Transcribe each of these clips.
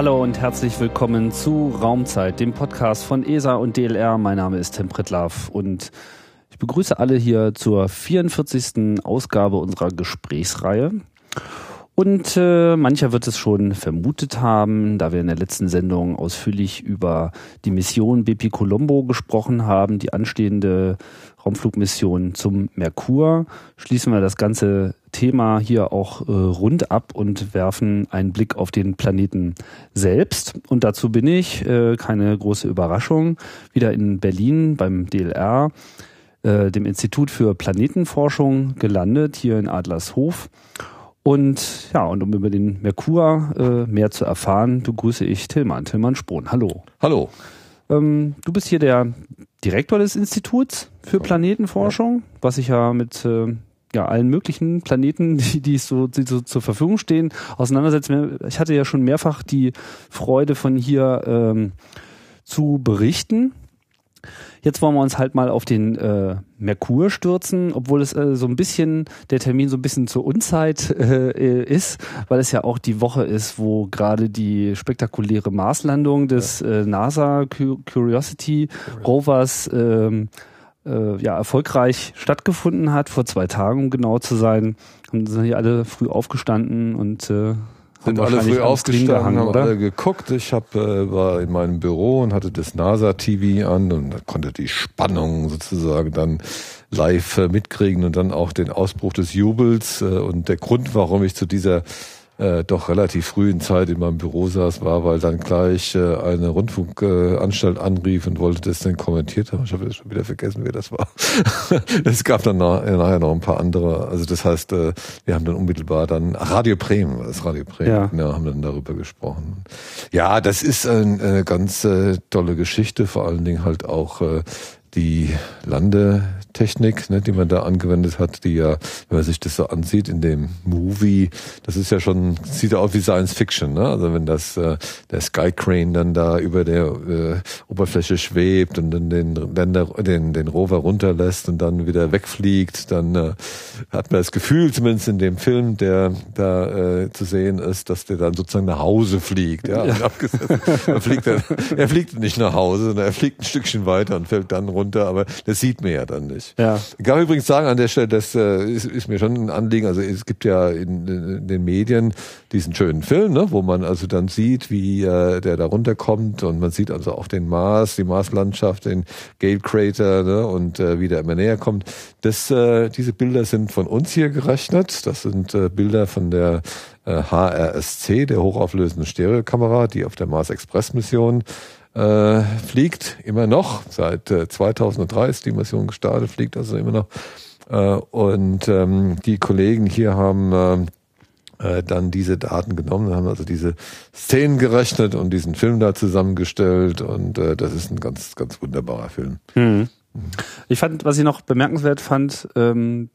Hallo und herzlich willkommen zu Raumzeit, dem Podcast von ESA und DLR. Mein Name ist Tim Pritlaff und ich begrüße alle hier zur 44. Ausgabe unserer Gesprächsreihe. Und äh, mancher wird es schon vermutet haben, da wir in der letzten Sendung ausführlich über die Mission BP Colombo gesprochen haben, die anstehende Raumflugmission zum Merkur, schließen wir das ganze Thema hier auch äh, rund ab und werfen einen Blick auf den Planeten selbst. Und dazu bin ich, äh, keine große Überraschung, wieder in Berlin beim DLR, äh, dem Institut für Planetenforschung, gelandet, hier in Adlershof. Und ja, und um über den Merkur äh, mehr zu erfahren, begrüße ich Tillmann, Tillmann Spohn. Hallo. Hallo. Ähm, du bist hier der Direktor des Instituts für Planetenforschung, was sich ja mit äh, ja, allen möglichen Planeten, die, die, so, die so zur Verfügung stehen, auseinandersetzen. Ich hatte ja schon mehrfach die Freude von hier ähm, zu berichten. Jetzt wollen wir uns halt mal auf den äh, Merkur stürzen, obwohl es äh, so ein bisschen, der Termin so ein bisschen zur Unzeit äh, ist, weil es ja auch die Woche ist, wo gerade die spektakuläre Marslandung des äh, NASA Curiosity Rovers ähm, äh, ja, erfolgreich stattgefunden hat, vor zwei Tagen, um genau zu sein. Und sind hier alle früh aufgestanden und äh, sind alle früh aufgestanden, haben oder? alle geguckt. Ich hab, äh, war in meinem Büro und hatte das NASA-TV an und konnte die Spannung sozusagen dann live äh, mitkriegen und dann auch den Ausbruch des Jubels. Äh, und der Grund, warum ich zu dieser äh, doch relativ frühen Zeit in meinem Büro saß, war, weil dann gleich äh, eine Rundfunkanstalt äh, anrief und wollte das dann kommentiert haben. Ich habe schon wieder vergessen, wer das war. es gab dann nach, äh, nachher noch ein paar andere. Also das heißt, äh, wir haben dann unmittelbar dann ach, Radio Bremen, das Radio Bremen, ja. ja, haben dann darüber gesprochen. Ja, das ist ein, eine ganz äh, tolle Geschichte, vor allen Dingen halt auch äh, die Landetechnik, ne, die man da angewendet hat, die ja, wenn man sich das so ansieht in dem Movie, das ist ja schon, sieht ja aus wie Science Fiction, ne? Also wenn das äh, der Skycrane dann da über der äh, Oberfläche schwebt und dann den Länder, den, den Rover runterlässt und dann wieder wegfliegt, dann äh, hat man das Gefühl, zumindest in dem Film, der da äh, zu sehen ist, dass der dann sozusagen nach Hause fliegt. Ja, ja. er fliegt dann, er fliegt nicht nach Hause, sondern er fliegt ein Stückchen weiter und fällt dann runter, aber das sieht man ja dann nicht. Ja. Ich kann übrigens sagen an der Stelle, das äh, ist, ist mir schon ein Anliegen. Also es gibt ja in, in den Medien diesen schönen Film, ne, wo man also dann sieht, wie äh, der da runterkommt und man sieht also auch den Mars, die Marslandschaft, den Gale Crater ne, und äh, wie der immer näher kommt. Das, äh, diese Bilder sind von uns hier gerechnet. Das sind äh, Bilder von der äh, HRSC, der hochauflösenden Stereokamera, die auf der Mars Express Mission äh, fliegt immer noch. Seit äh, 2003 ist die Mission gestartet, fliegt also immer noch. Äh, und ähm, die Kollegen hier haben äh, äh, dann diese Daten genommen, haben also diese Szenen gerechnet und diesen Film da zusammengestellt. Und äh, das ist ein ganz, ganz wunderbarer Film. Mhm. Ich fand, was ich noch bemerkenswert fand, ähm,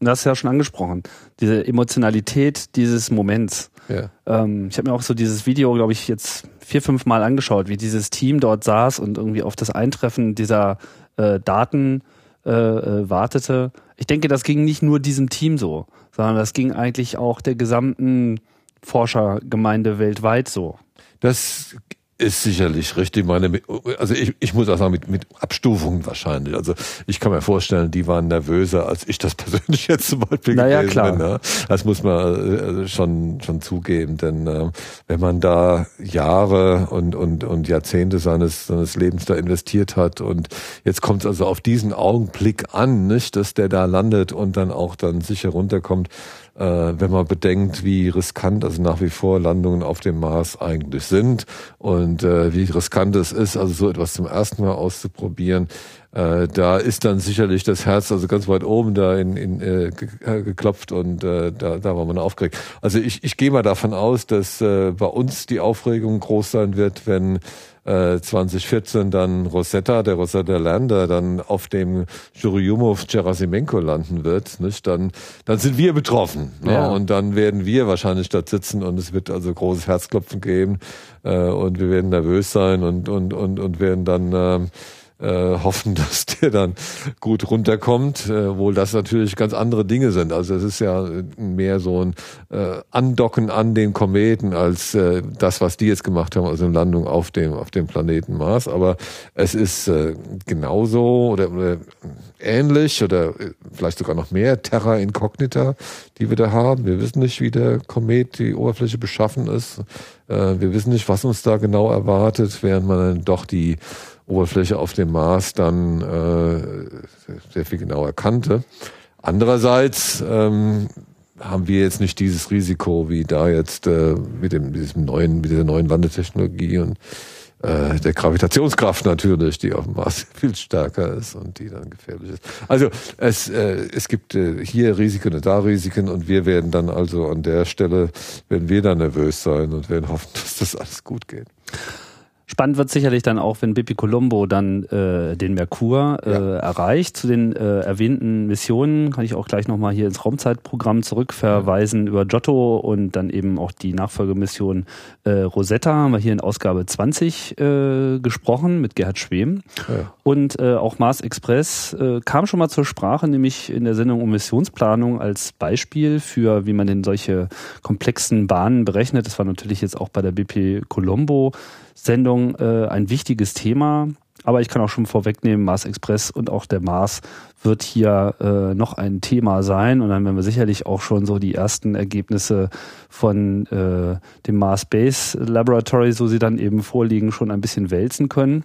du hast ja schon angesprochen, diese Emotionalität dieses Moments. Ja. Ähm, ich habe mir auch so dieses Video, glaube ich, jetzt vier, fünf Mal angeschaut, wie dieses Team dort saß und irgendwie auf das Eintreffen dieser äh, Daten äh, äh, wartete. Ich denke, das ging nicht nur diesem Team so, sondern das ging eigentlich auch der gesamten Forschergemeinde weltweit so. Das ist sicherlich richtig. Meine, also ich, ich muss auch sagen, mit, mit Abstufungen wahrscheinlich. Also ich kann mir vorstellen, die waren nervöser, als ich das persönlich jetzt zum Beispiel naja, gewesen klar. bin. Ne? Das muss man äh, schon, schon zugeben. Denn äh, wenn man da Jahre und, und, und Jahrzehnte seines, seines Lebens da investiert hat und jetzt kommt es also auf diesen Augenblick an, nicht, dass der da landet und dann auch dann sicher runterkommt, äh, wenn man bedenkt, wie riskant also nach wie vor Landungen auf dem Mars eigentlich sind und äh, wie riskant es ist, also so etwas zum ersten Mal auszuprobieren. Äh, da ist dann sicherlich das Herz also ganz weit oben da in, in äh, äh geklopft und äh, da, da war man aufgeregt. Also ich, ich gehe mal davon aus, dass äh, bei uns die Aufregung groß sein wird, wenn 2014 äh, dann Rosetta, der Rosetta Lander, dann auf dem Churyumov Gerasimenko landen wird, nicht? Dann, dann sind wir betroffen. Ne? Ja. Und dann werden wir wahrscheinlich dort sitzen und es wird also großes Herzklopfen geben äh, und wir werden nervös sein und, und, und, und werden dann ähm, äh, hoffen, dass der dann gut runterkommt, äh, wohl das natürlich ganz andere Dinge sind. Also es ist ja mehr so ein äh, Andocken an den Kometen als äh, das, was die jetzt gemacht haben, also eine Landung auf dem auf dem Planeten Mars. Aber es ist äh, genauso oder, oder ähnlich oder äh, vielleicht sogar noch mehr Terra Incognita, die wir da haben. Wir wissen nicht, wie der Komet die Oberfläche beschaffen ist. Äh, wir wissen nicht, was uns da genau erwartet, während man dann doch die Oberfläche auf dem Mars dann äh, sehr viel genauer kannte. Andererseits ähm, haben wir jetzt nicht dieses Risiko wie da jetzt äh, mit dem diesem neuen mit dieser neuen Landetechnologie und äh, der Gravitationskraft natürlich, die auf dem Mars viel stärker ist und die dann gefährlich ist. Also es, äh, es gibt äh, hier Risiken und da Risiken und wir werden dann also an der Stelle, werden wir dann nervös sein und werden hoffen, dass das alles gut geht. Spannend wird sicherlich dann auch, wenn Bipi Colombo dann äh, den Merkur äh, ja. erreicht. Zu den äh, erwähnten Missionen kann ich auch gleich nochmal hier ins Raumzeitprogramm zurückverweisen ja. über Giotto und dann eben auch die Nachfolgemission äh, Rosetta haben wir hier in Ausgabe 20 äh, gesprochen mit Gerhard Schwem. Ja. Und äh, auch Mars Express äh, kam schon mal zur Sprache, nämlich in der Sendung um Missionsplanung als Beispiel für, wie man denn solche komplexen Bahnen berechnet. Das war natürlich jetzt auch bei der BP Colombo Sendung äh, ein wichtiges Thema. Aber ich kann auch schon vorwegnehmen, Mars Express und auch der Mars wird hier äh, noch ein Thema sein. Und dann werden wir sicherlich auch schon so die ersten Ergebnisse von äh, dem Mars Base Laboratory, so sie dann eben vorliegen, schon ein bisschen wälzen können.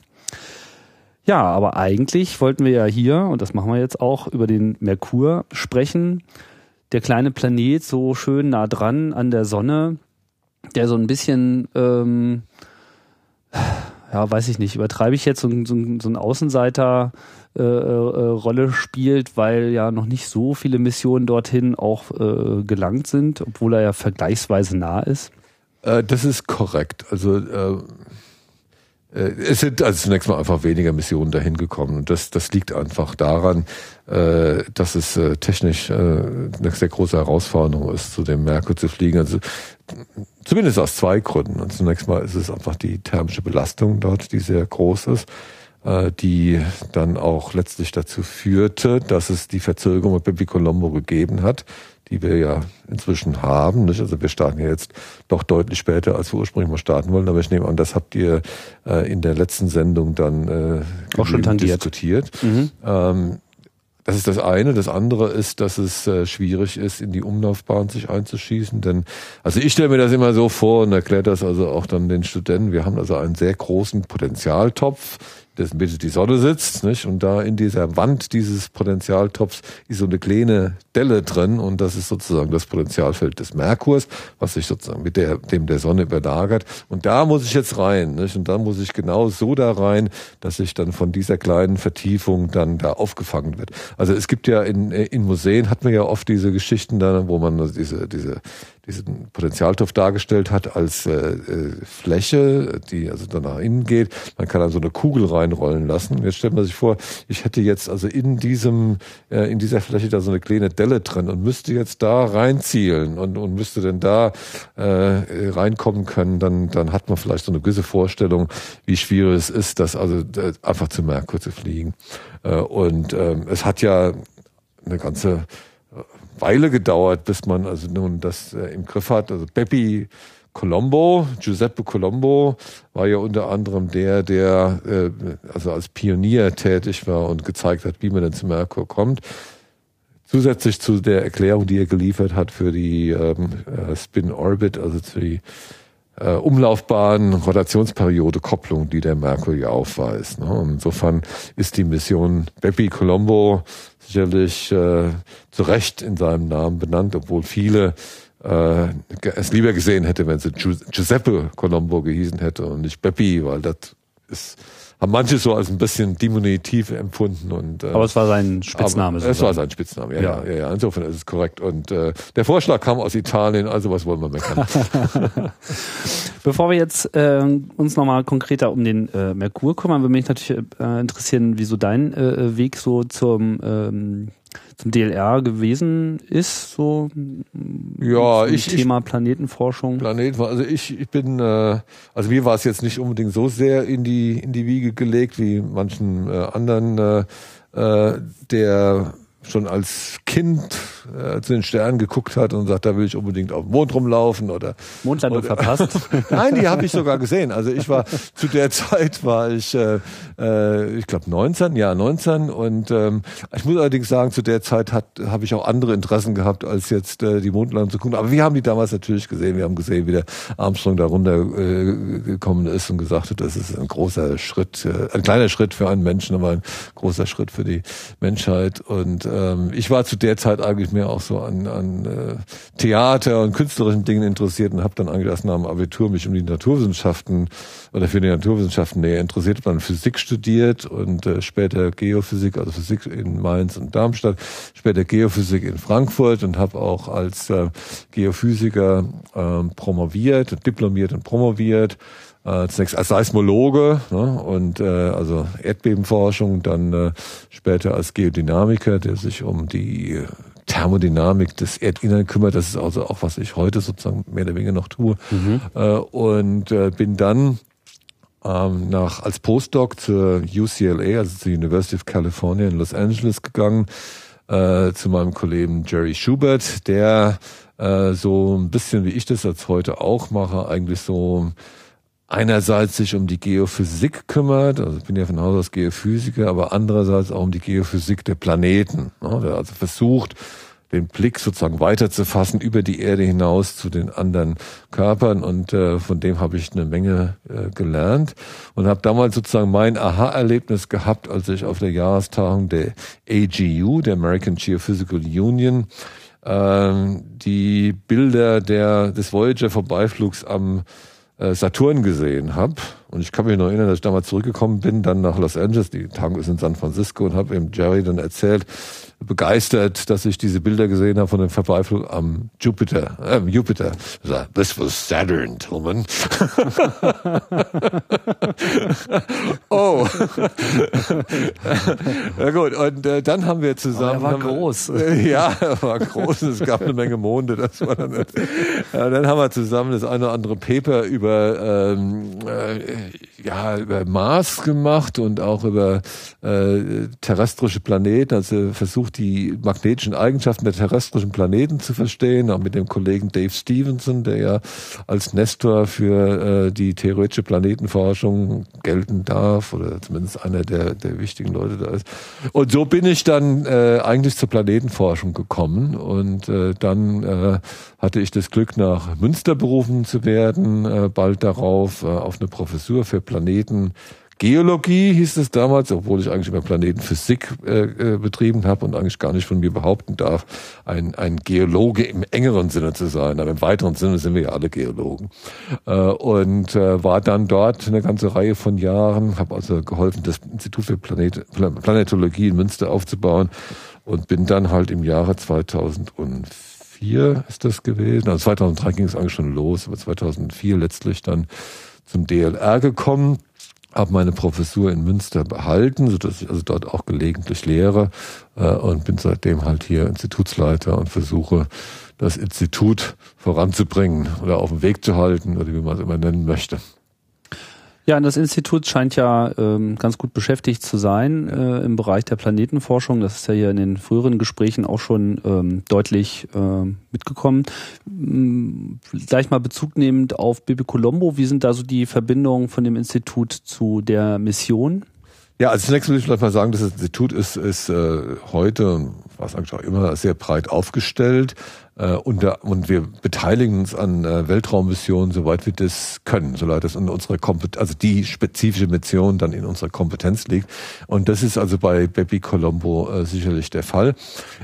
Ja, aber eigentlich wollten wir ja hier, und das machen wir jetzt auch, über den Merkur sprechen. Der kleine Planet so schön nah dran an der Sonne, der so ein bisschen ähm, ja, weiß ich nicht, übertreibe ich jetzt so, so, so ein Außenseiter äh, äh, Rolle spielt, weil ja noch nicht so viele Missionen dorthin auch äh, gelangt sind, obwohl er ja vergleichsweise nah ist? Äh, das ist korrekt. Also äh, äh, es sind also zunächst mal einfach weniger Missionen dahin gekommen und das, das liegt einfach daran, dass es technisch eine sehr große Herausforderung ist, zu dem Merkur zu fliegen. Also zumindest aus zwei Gründen. Und zunächst mal ist es einfach die thermische Belastung dort, die sehr groß ist, äh, die dann auch letztlich dazu führte, dass es die Verzögerung bei Colombo gegeben hat die wir ja inzwischen haben. Nicht? Also wir starten ja jetzt doch deutlich später, als wir ursprünglich mal starten wollen. Aber ich nehme an, das habt ihr äh, in der letzten Sendung dann äh, auch schon tangiert. diskutiert. Mhm. Ähm, das ist das eine. Das andere ist, dass es äh, schwierig ist, in die Umlaufbahn sich einzuschießen. Denn, also ich stelle mir das immer so vor und erkläre das also auch dann den Studenten. Wir haben also einen sehr großen Potenzialtopf dessen Mitte die Sonne sitzt, nicht? Und da in dieser Wand dieses Potentialtopfs ist so eine kleine Delle drin und das ist sozusagen das Potentialfeld des Merkurs, was sich sozusagen mit der, dem der Sonne überlagert. Und da muss ich jetzt rein, nicht? Und da muss ich genau so da rein, dass ich dann von dieser kleinen Vertiefung dann da aufgefangen wird. Also es gibt ja in, in Museen hat man ja oft diese Geschichten da, wo man diese, diese, diesen Potentialtopf dargestellt hat als äh, äh, Fläche, die also dann nach innen geht. Man kann dann so eine Kugel reinrollen lassen. Jetzt stellt man sich vor, ich hätte jetzt also in diesem äh, in dieser Fläche da so eine kleine Delle drin und müsste jetzt da reinzielen und, und müsste denn da äh, reinkommen können, dann dann hat man vielleicht so eine gewisse Vorstellung, wie schwierig es ist, das also äh, einfach zu Merkur zu fliegen. Äh, und äh, es hat ja eine ganze Weile gedauert, bis man also nun das äh, im Griff hat. Also Beppi Colombo, Giuseppe Colombo war ja unter anderem der, der äh, also als Pionier tätig war und gezeigt hat, wie man denn zum Merkur kommt. Zusätzlich zu der Erklärung, die er geliefert hat für die ähm, äh, Spin Orbit, also für die äh, Umlaufbahn, Rotationsperiode, Kopplung, die der Merkur ja aufweist. Ne? insofern ist die Mission Beppi Colombo sicherlich äh, zu Recht in seinem Namen benannt, obwohl viele äh, es lieber gesehen hätte, wenn sie Giuseppe Colombo gehießen hätte und nicht Beppi, weil das ist haben manche so als ein bisschen diminutiv empfunden und äh, aber es war sein Spitzname. Es war sein Spitzname, ja, ja, ja, ja. Insofern ist es korrekt. Und äh, der Vorschlag kam aus Italien, also was wollen wir meckern? Bevor wir jetzt äh, uns nochmal konkreter um den äh, Merkur kümmern, würde mich natürlich äh, interessieren, wieso dein äh, Weg so zum ähm, zum DLR gewesen ist, so ja, ich, Thema Planetenforschung. Planeten, also ich, ich bin, äh, also mir war es jetzt nicht unbedingt so sehr in die in die Wiege gelegt wie manchen äh, anderen, äh, äh der schon als Kind äh, zu den Sternen geguckt hat und sagt, da will ich unbedingt auf dem Mond rumlaufen oder Mondlandung oder, verpasst. Nein, die habe ich sogar gesehen. Also ich war zu der Zeit war ich, äh, äh, ich glaube 19, ja 19 und ähm, ich muss allerdings sagen, zu der Zeit hat habe ich auch andere Interessen gehabt als jetzt äh, die Mondlandung zu gucken. Aber wir haben die damals natürlich gesehen. Wir haben gesehen, wie der Armstrong da runter äh, ist und gesagt hat, das ist ein großer Schritt, äh, ein kleiner Schritt für einen Menschen, aber ein großer Schritt für die Menschheit und ähm, ich war zu der Zeit eigentlich mehr auch so an, an äh, Theater und künstlerischen Dingen interessiert und habe dann erst nach dem Abitur mich um die Naturwissenschaften oder für die Naturwissenschaften näher interessiert, habe dann Physik studiert und äh, später Geophysik, also Physik in Mainz und Darmstadt, später Geophysik in Frankfurt und habe auch als äh, Geophysiker äh, promoviert, diplomiert und promoviert zunächst als Seismologe ne, und äh, also Erdbebenforschung, dann äh, später als Geodynamiker, der sich um die Thermodynamik des Erdinnern kümmert. Das ist also auch, was ich heute sozusagen mehr oder weniger noch tue. Mhm. Äh, und äh, bin dann ähm, nach als Postdoc zur UCLA, also zur University of California in Los Angeles gegangen, äh, zu meinem Kollegen Jerry Schubert, der äh, so ein bisschen wie ich das als heute auch mache, eigentlich so einerseits sich um die Geophysik kümmert, also ich bin ja von Haus aus Geophysiker, aber andererseits auch um die Geophysik der Planeten. Ne, der also versucht, den Blick sozusagen weiterzufassen über die Erde hinaus zu den anderen Körpern und äh, von dem habe ich eine Menge äh, gelernt und habe damals sozusagen mein Aha-Erlebnis gehabt, als ich auf der Jahrestagung der AGU, der American Geophysical Union, äh, die Bilder der des Voyager Vorbeiflugs am Saturn gesehen habe. Und ich kann mich noch erinnern, dass ich damals zurückgekommen bin, dann nach Los Angeles, die Tagung ist in San Francisco und habe ihm Jerry dann erzählt, begeistert, dass ich diese Bilder gesehen habe von dem Vorbeiflug am Jupiter, äh, Jupiter. This was Saturn, Tillman. oh. ja gut, und äh, dann haben wir zusammen... Aber er war groß. ja, er war groß. Es gab eine Menge Monde. Das war dann, ja, dann haben wir zusammen das eine oder andere Paper über, ähm, äh, ja, über Mars gemacht und auch über äh, terrestrische Planeten, also versucht versucht, die magnetischen Eigenschaften der terrestrischen Planeten zu verstehen, auch mit dem Kollegen Dave Stevenson, der ja als Nestor für äh, die theoretische Planetenforschung gelten darf oder zumindest einer der, der wichtigen Leute da ist. Und so bin ich dann äh, eigentlich zur Planetenforschung gekommen und äh, dann äh, hatte ich das Glück, nach Münster berufen zu werden, äh, bald darauf äh, auf eine Professur für Planeten Geologie hieß es damals, obwohl ich eigentlich immer Planetenphysik äh, äh, betrieben habe und eigentlich gar nicht von mir behaupten darf, ein, ein Geologe im engeren Sinne zu sein. Aber im weiteren Sinne sind wir ja alle Geologen. Äh, und äh, war dann dort eine ganze Reihe von Jahren, habe also geholfen, das Institut für Planet, Planetologie in Münster aufzubauen und bin dann halt im Jahre 2004 ist das gewesen. Also 2003 ging es eigentlich schon los, aber 2004 letztlich dann zum DLR gekommen habe meine Professur in Münster behalten, sodass ich also dort auch gelegentlich lehre äh, und bin seitdem halt hier Institutsleiter und versuche das Institut voranzubringen oder auf den Weg zu halten oder wie man es immer nennen möchte. Ja, das Institut scheint ja ähm, ganz gut beschäftigt zu sein äh, im Bereich der Planetenforschung. Das ist ja hier in den früheren Gesprächen auch schon ähm, deutlich äh, mitgekommen. Ähm, gleich mal Bezug nehmend auf Bibi Colombo, wie sind da so die Verbindungen von dem Institut zu der Mission? Ja, also zunächst will ich vielleicht mal sagen, das Institut ist, ist äh, heute es eigentlich auch immer sehr breit aufgestellt. Äh, und, da, und wir beteiligen uns an äh, Weltraummissionen, soweit wir das können, soweit das in unserer Kompetenz, also die spezifische Mission dann in unserer Kompetenz liegt. Und das ist also bei Baby Colombo äh, sicherlich der Fall.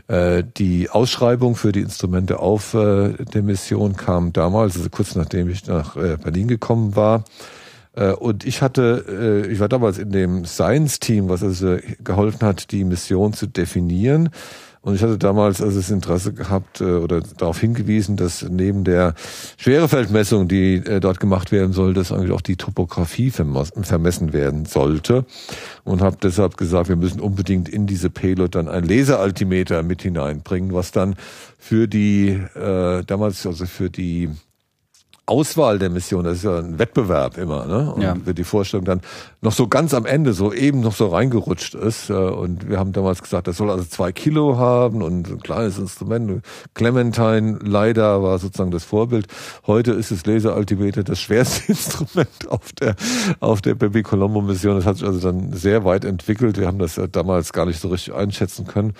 Äh, die Ausschreibung für die Instrumente auf äh, der Mission kam damals, also kurz nachdem ich nach äh, Berlin gekommen war. Und ich hatte, ich war damals in dem Science-Team, was also geholfen hat, die Mission zu definieren. Und ich hatte damals also das Interesse gehabt äh, oder darauf hingewiesen, dass neben der Schwerefeldmessung, die äh, dort gemacht werden soll, dass eigentlich auch die Topografie vermessen werden sollte. Und habe deshalb gesagt, wir müssen unbedingt in diese Payload dann ein Laseraltimeter mit hineinbringen, was dann für die äh, damals also für die Auswahl der Mission, das ist ja ein Wettbewerb immer, ne? Und ja. wird die Vorstellung dann noch so ganz am Ende so eben noch so reingerutscht ist. Äh, und wir haben damals gesagt, das soll also zwei Kilo haben und ein kleines Instrument. Clementine leider war sozusagen das Vorbild. Heute ist das Laser Altimeter das schwerste Instrument auf der, auf der Baby Colombo Mission. Das hat sich also dann sehr weit entwickelt. Wir haben das damals gar nicht so richtig einschätzen können,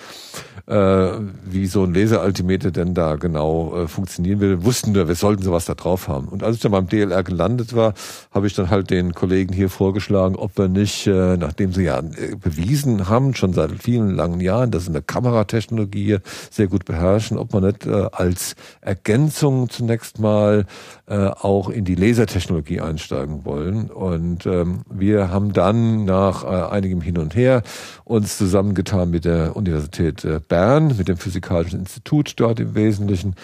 äh, wie so ein Laser Altimeter denn da genau äh, funktionieren. Wir wussten wir, wir sollten sowas da drauf haben. Und als ich dann beim DLR gelandet war, habe ich dann halt den Kollegen hier vorgeschlagen, ob wir nicht, äh, nachdem sie ja äh, bewiesen haben, schon seit vielen langen Jahren, dass sie eine Kameratechnologie sehr gut beherrschen, ob man nicht äh, als Ergänzung zunächst mal äh, auch in die Lasertechnologie einsteigen wollen. Und ähm, wir haben dann nach äh, einigem Hin und Her uns zusammengetan mit der Universität äh, Bern, mit dem Physikalischen Institut dort im Wesentlichen,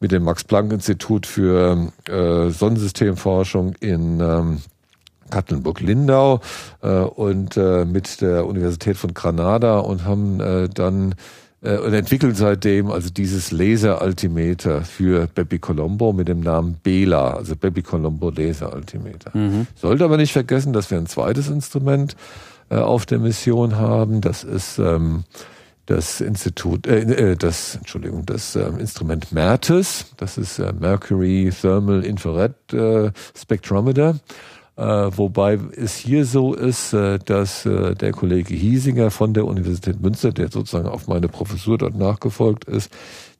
mit dem Max-Planck-Institut für äh, Sonnensystemforschung in ähm, Katlenburg-Lindau äh, und äh, mit der Universität von Granada und haben äh, dann und entwickeln seitdem also dieses Laser-Altimeter für Bepi Colombo mit dem Namen Bela, also Bepi Colombo Laser-Altimeter. Mhm. Sollte aber nicht vergessen, dass wir ein zweites Instrument äh, auf der Mission haben. Das ist ähm, das Institut, äh, das, Entschuldigung, das äh, Instrument MERTES, das ist Mercury Thermal Infrared Spectrometer. Äh, wobei es hier so ist, äh, dass äh, der Kollege Hiesinger von der Universität Münster, der sozusagen auf meine Professur dort nachgefolgt ist,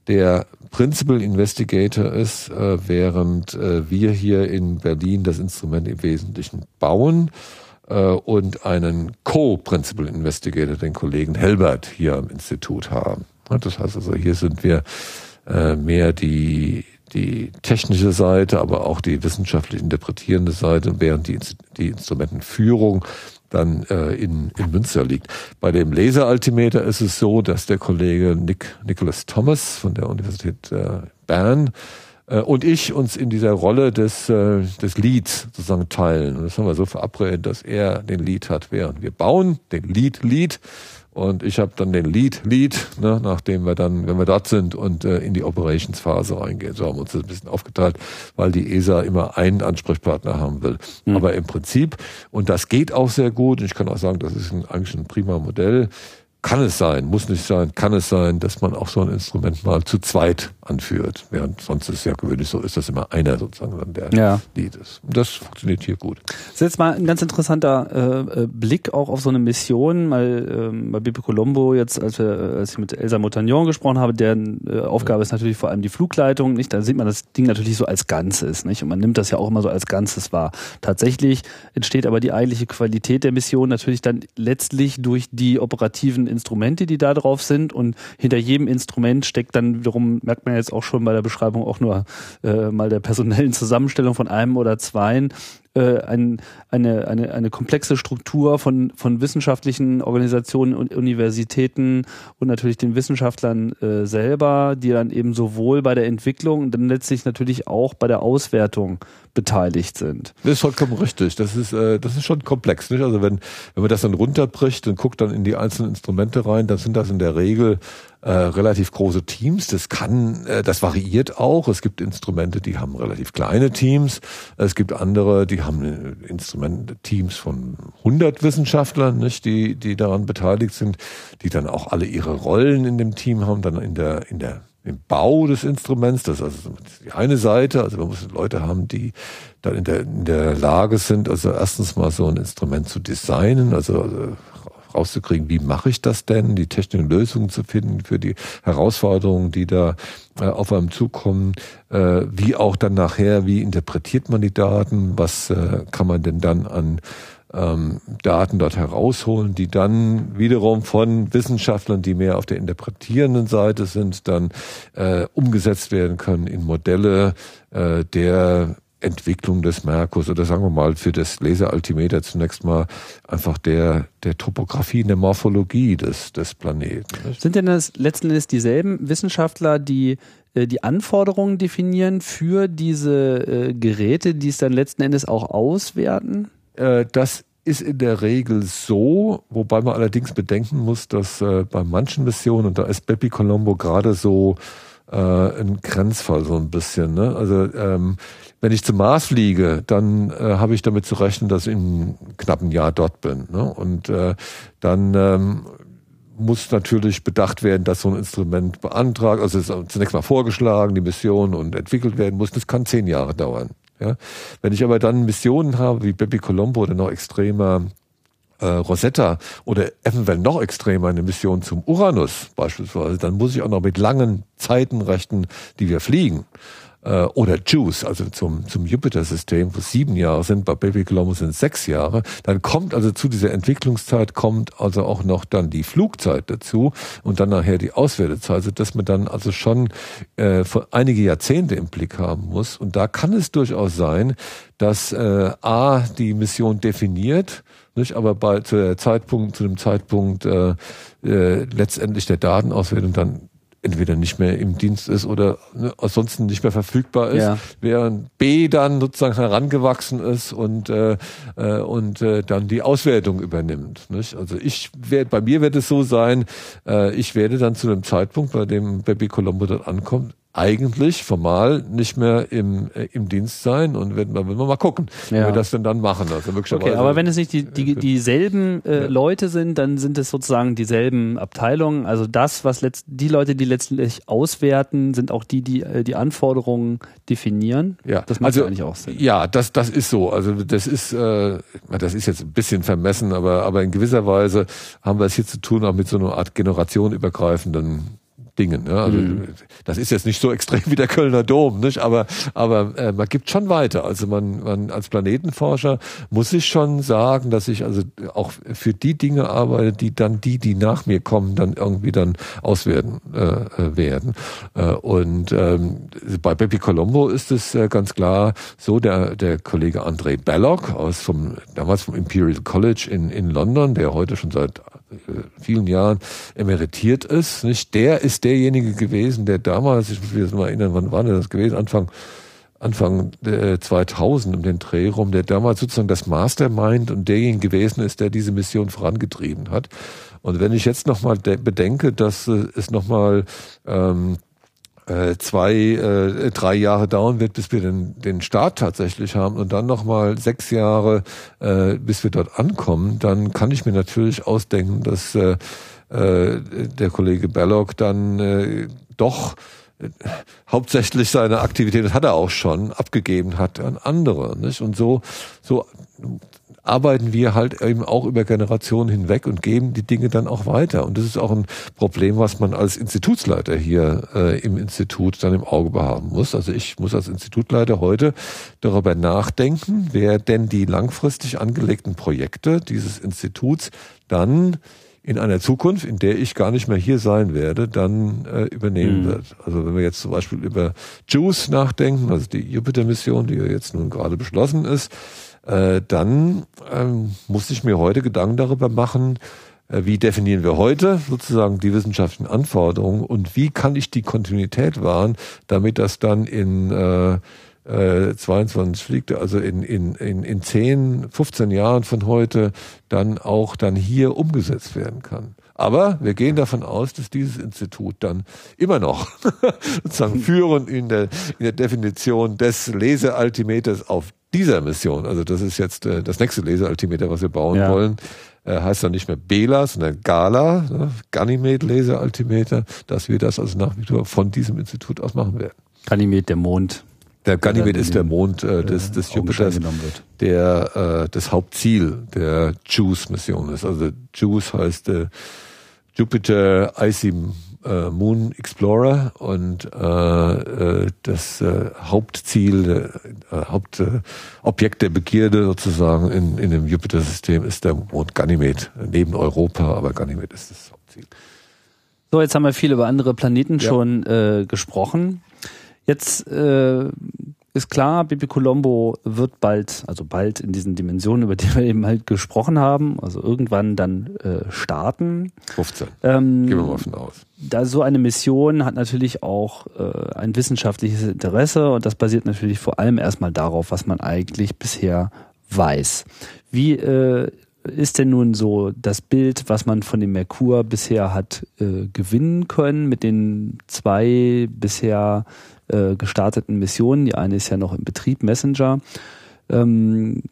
der Principal Investigator ist, äh, während äh, wir hier in Berlin das Instrument im Wesentlichen bauen und einen Co-Principal Investigator, den Kollegen Helbert, hier am Institut haben. Das heißt also, hier sind wir mehr die, die technische Seite, aber auch die wissenschaftlich interpretierende Seite, während die, die Instrumentenführung dann äh, in, in Münster liegt. Bei dem Laseraltimeter ist es so, dass der Kollege Nick, Nicholas Thomas von der Universität äh, Bern äh, und ich uns in dieser Rolle des, äh, des Leads sozusagen teilen. Und das haben wir so verabredet, dass er den Lead hat, während wir bauen, den Lead-Lead. Und ich habe dann den Lead-Lead, ne, nachdem wir dann, wenn wir dort sind und äh, in die Operationsphase reingehen. So haben wir uns das ein bisschen aufgeteilt, weil die ESA immer einen Ansprechpartner haben will. Mhm. Aber im Prinzip, und das geht auch sehr gut, und ich kann auch sagen, das ist ein, eigentlich ein prima Modell, kann es sein, muss nicht sein, kann es sein, dass man auch so ein Instrument mal zu zweit anführt. Während sonst ist es ja gewöhnlich so, ist das immer einer sozusagen dann der ja. Lied ist. Das funktioniert hier gut. Das ist jetzt mal ein ganz interessanter äh, äh Blick auch auf so eine Mission, mal ähm, bei Bibi Colombo jetzt, als wir, äh, als ich mit Elsa Montagnon gesprochen habe, deren äh, Aufgabe ja. ist natürlich vor allem die Flugleitung, nicht? Da sieht man das Ding natürlich so als Ganzes, nicht? Und man nimmt das ja auch immer so als Ganzes wahr. Tatsächlich entsteht aber die eigentliche Qualität der Mission natürlich dann letztlich durch die operativen Instrumente, die da drauf sind. Und hinter jedem Instrument steckt dann wiederum, merkt man jetzt auch schon bei der Beschreibung, auch nur äh, mal der personellen Zusammenstellung von einem oder zweien, äh, ein, eine, eine, eine komplexe Struktur von, von wissenschaftlichen Organisationen und Universitäten und natürlich den Wissenschaftlern äh, selber, die dann eben sowohl bei der Entwicklung und dann letztlich natürlich auch bei der Auswertung beteiligt sind. Das ist vollkommen richtig. Das ist, äh, das ist schon komplex. Nicht? Also wenn, wenn man das dann runterbricht und guckt dann in die einzelnen Instrumente rein, dann sind das in der Regel äh, relativ große Teams. Das kann, äh, das variiert auch. Es gibt Instrumente, die haben relativ kleine Teams. Es gibt andere, die haben äh, Instrumente, Teams von 100 Wissenschaftlern, nicht, die, die daran beteiligt sind, die dann auch alle ihre Rollen in dem Team haben, dann in der, in der im Bau des Instruments, das ist also die eine Seite, also man muss Leute haben, die dann in der, in der Lage sind, also erstens mal so ein Instrument zu designen, also, also rauszukriegen, wie mache ich das denn, die technischen Lösungen zu finden für die Herausforderungen, die da äh, auf einem zukommen, äh, wie auch dann nachher, wie interpretiert man die Daten, was äh, kann man denn dann an ähm, Daten dort herausholen, die dann wiederum von Wissenschaftlern, die mehr auf der interpretierenden Seite sind, dann äh, umgesetzt werden können in Modelle äh, der Entwicklung des Merkurs oder sagen wir mal für das Laseraltimeter zunächst mal einfach der, der Topografie, der Morphologie des, des Planeten. Sind denn das letzten Endes dieselben Wissenschaftler, die äh, die Anforderungen definieren für diese äh, Geräte, die es dann letzten Endes auch auswerten? Äh, das ist in der Regel so, wobei man allerdings bedenken muss, dass äh, bei manchen Missionen, und da ist Bepi Colombo gerade so äh, ein Grenzfall so ein bisschen. Ne? Also ähm, wenn ich zum Mars fliege, dann äh, habe ich damit zu rechnen, dass ich in knapp einem Jahr dort bin. Ne? Und äh, dann ähm, muss natürlich bedacht werden, dass so ein Instrument beantragt, also ist zunächst mal vorgeschlagen, die Mission und entwickelt werden muss. Das kann zehn Jahre dauern. Ja? Wenn ich aber dann Missionen habe, wie Bepi Colombo oder noch extremer äh, Rosetta oder eventuell noch extremer eine Mission zum Uranus beispielsweise, dann muss ich auch noch mit langen Zeiten rechnen, die wir fliegen äh, oder JUICE, also zum, zum Jupiter-System, wo sieben Jahre sind, bei Baby Columbus sind sechs Jahre, dann kommt also zu dieser Entwicklungszeit kommt also auch noch dann die Flugzeit dazu und dann nachher die Auswertezeit, also dass man dann also schon äh, einige Jahrzehnte im Blick haben muss. Und da kann es durchaus sein, dass äh, A die Mission definiert, nicht, aber bei zu der Zeitpunkt, zu dem Zeitpunkt äh, äh, letztendlich der Datenauswertung dann entweder nicht mehr im Dienst ist oder ne, ansonsten nicht mehr verfügbar ist, ja. während B dann sozusagen herangewachsen ist und äh, äh, und äh, dann die Auswertung übernimmt. Nicht? Also ich werde, bei mir wird es so sein, äh, ich werde dann zu dem Zeitpunkt, bei dem Baby Colombo dort ankommt, eigentlich formal nicht mehr im, äh, im Dienst sein und werden wir, mal gucken, ja. wie wir das denn dann machen. Also okay, aber wenn es nicht die, die, dieselben äh, ja. Leute sind, dann sind es sozusagen dieselben Abteilungen. Also das, was letzt, die Leute, die letztendlich auswerten, sind auch die, die äh, die Anforderungen definieren. Ja, das macht also, eigentlich auch Sinn. Ja, das, das ist so. Also das ist, äh, das ist jetzt ein bisschen vermessen, aber, aber in gewisser Weise haben wir es hier zu tun auch mit so einer Art generationenübergreifenden Dingen. Ne? Also mhm. das ist jetzt nicht so extrem wie der Kölner Dom, nicht? aber aber äh, man gibt schon weiter. Also man, man als Planetenforscher muss ich schon sagen, dass ich also auch für die Dinge arbeite, die dann die, die nach mir kommen, dann irgendwie dann auswerten äh, äh werden. Äh, und ähm, bei Bepi Colombo ist es äh, ganz klar so, der der Kollege André Belloc aus vom damals vom Imperial College in in London, der heute schon seit vielen Jahren emeritiert ist, nicht? Der ist derjenige gewesen, der damals, ich muss mich jetzt mal erinnern, wann war denn das gewesen? Anfang, Anfang äh, 2000 um den Dreh rum, der damals sozusagen das Mastermind und derjenige gewesen ist, der diese Mission vorangetrieben hat. Und wenn ich jetzt nochmal bedenke, dass äh, es nochmal ähm, äh, zwei, äh, drei Jahre dauern wird, bis wir den, den Start tatsächlich haben und dann nochmal sechs Jahre, äh, bis wir dort ankommen, dann kann ich mir natürlich ausdenken, dass äh, äh, der Kollege Belloc dann äh, doch äh, hauptsächlich seine Aktivität, das hat er auch schon, abgegeben hat an andere. Nicht? Und so, so arbeiten wir halt eben auch über Generationen hinweg und geben die Dinge dann auch weiter. Und das ist auch ein Problem, was man als Institutsleiter hier äh, im Institut dann im Auge behaben muss. Also ich muss als Institutleiter heute darüber nachdenken, wer denn die langfristig angelegten Projekte dieses Instituts dann in einer Zukunft, in der ich gar nicht mehr hier sein werde, dann äh, übernehmen mhm. wird. Also wenn wir jetzt zum Beispiel über JUICE nachdenken, also die Jupiter-Mission, die ja jetzt nun gerade beschlossen ist, äh, dann ähm, muss ich mir heute Gedanken darüber machen, äh, wie definieren wir heute sozusagen die wissenschaftlichen Anforderungen und wie kann ich die Kontinuität wahren, damit das dann in äh, äh, 22 fliegt, also in, in, in, in 10, 15 Jahren von heute dann auch dann hier umgesetzt werden kann. Aber wir gehen davon aus, dass dieses Institut dann immer noch sozusagen führend in der, in der Definition des Lesealtimeters auf dieser Mission, also das ist jetzt äh, das nächste Laseraltimeter, was wir bauen ja. wollen, äh, heißt dann nicht mehr Bela, sondern Gala, ne? Ganymed Laseraltimeter, dass wir das also nach wie vor von diesem Institut aus machen werden. Ganymed, der Mond. Der Ganymed ist der Mond äh, des, des Jupiters, der äh, das Hauptziel der JUICE-Mission ist. Also JUICE heißt äh, Jupiter Icy äh, Moon Explorer und äh, äh, das äh, Hauptziel, äh, Hauptobjekt der Begierde sozusagen in, in dem Jupiter-System ist der Mond Ganymed, neben Europa, aber Ganymed ist das Hauptziel. So, jetzt haben wir viel über andere Planeten ja. schon äh, gesprochen. Jetzt äh, ist klar, Bibi Colombo wird bald, also bald in diesen Dimensionen, über die wir eben halt gesprochen haben, also irgendwann dann äh, starten. 15. Ähm, Gehen wir mal von aus. Da so eine Mission hat natürlich auch äh, ein wissenschaftliches Interesse und das basiert natürlich vor allem erstmal darauf, was man eigentlich bisher weiß. Wie äh, ist denn nun so das Bild, was man von dem Merkur bisher hat äh, gewinnen können mit den zwei bisher äh, gestarteten Missionen? Die eine ist ja noch im Betrieb, Messenger. Ähm,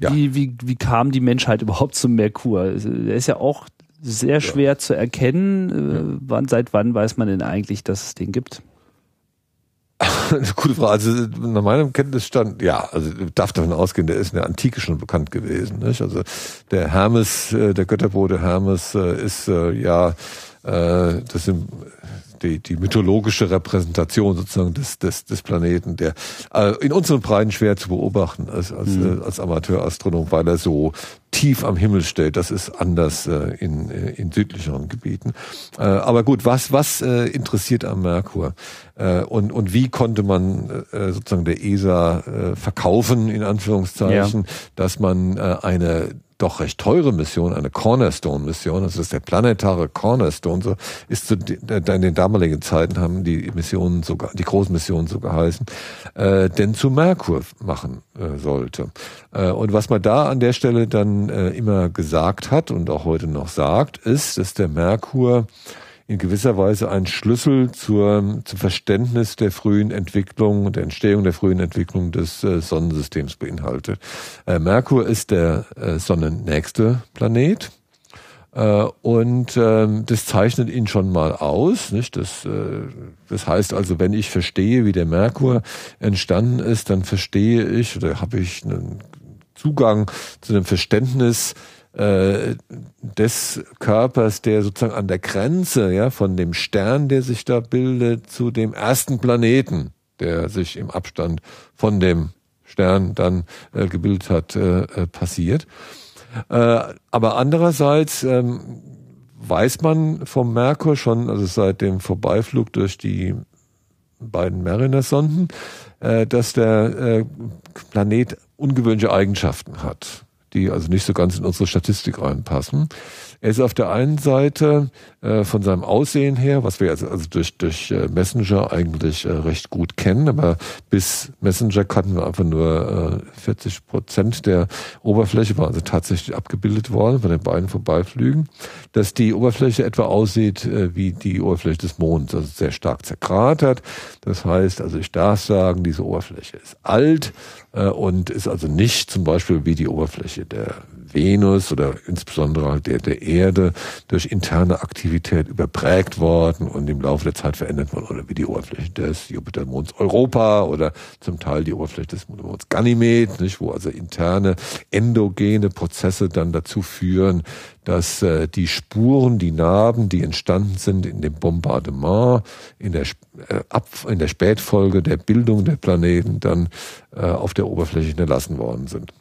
ja. wie, wie, wie kam die Menschheit überhaupt zum Merkur? Der ist ja auch sehr schwer ja. zu erkennen. Äh, wann, seit wann weiß man denn eigentlich, dass es den gibt? Gute Frage. Also nach meinem Kenntnisstand, ja, also darf davon ausgehen, der ist in der Antike schon bekannt gewesen. Nicht? Also der Hermes, äh, der Götterbote Hermes äh, ist ja das sind die, die mythologische Repräsentation sozusagen des, des, des Planeten, der äh, in unseren Breiten schwer zu beobachten als, als, mhm. äh, als Amateurastronom, weil er so tief am Himmel steht. Das ist anders äh, in, äh, in südlicheren Gebieten. Äh, aber gut, was, was äh, interessiert am Merkur? Äh, und, und wie konnte man äh, sozusagen der ESA äh, verkaufen, in Anführungszeichen, ja. dass man äh, eine doch recht teure Mission, eine Cornerstone-Mission, also das ist der planetare Cornerstone, so ist zu, in den damaligen Zeiten haben die Missionen sogar, die großen Missionen so geheißen, äh, denn zu Merkur machen äh, sollte. Äh, und was man da an der Stelle dann äh, immer gesagt hat und auch heute noch sagt, ist, dass der Merkur in gewisser Weise ein Schlüssel zur, zum Verständnis der frühen Entwicklung, der Entstehung der frühen Entwicklung des äh, Sonnensystems beinhaltet. Äh, Merkur ist der äh, sonnennächste Planet. Äh, und ähm, das zeichnet ihn schon mal aus. Nicht? Das, äh, das heißt also, wenn ich verstehe, wie der Merkur entstanden ist, dann verstehe ich oder habe ich einen Zugang zu dem Verständnis äh, des Körpers, der sozusagen an der Grenze, ja, von dem Stern, der sich da bildet, zu dem ersten Planeten, der sich im Abstand von dem Stern dann äh, gebildet hat, äh, äh passiert. Äh, aber andererseits ähm, weiß man vom Merkur schon, also seit dem Vorbeiflug durch die beiden Mariner-Sonden, äh, dass der Planet ungewöhnliche Eigenschaften hat die also nicht so ganz in unsere Statistik reinpassen. Er ist auf der einen Seite äh, von seinem Aussehen her, was wir also, also durch, durch äh, Messenger eigentlich äh, recht gut kennen, aber bis Messenger kannten wir einfach nur äh, 40 Prozent der Oberfläche, war also tatsächlich abgebildet worden von den beiden Vorbeiflügen, dass die Oberfläche etwa aussieht äh, wie die Oberfläche des Monds, also sehr stark zerkratert. Das heißt, also ich darf sagen, diese Oberfläche ist alt äh, und ist also nicht zum Beispiel wie die Oberfläche der Venus oder insbesondere halt der, der Erde durch interne Aktivität überprägt worden und im Laufe der Zeit verändert worden oder wie die Oberfläche des Jupitermonds Europa oder zum Teil die Oberfläche des Monds Ganymed, nicht, wo also interne endogene Prozesse dann dazu führen, dass äh, die Spuren, die Narben, die entstanden sind in dem Bombardement, in der, äh, ab, in der Spätfolge der Bildung der Planeten dann äh, auf der Oberfläche hinterlassen worden sind.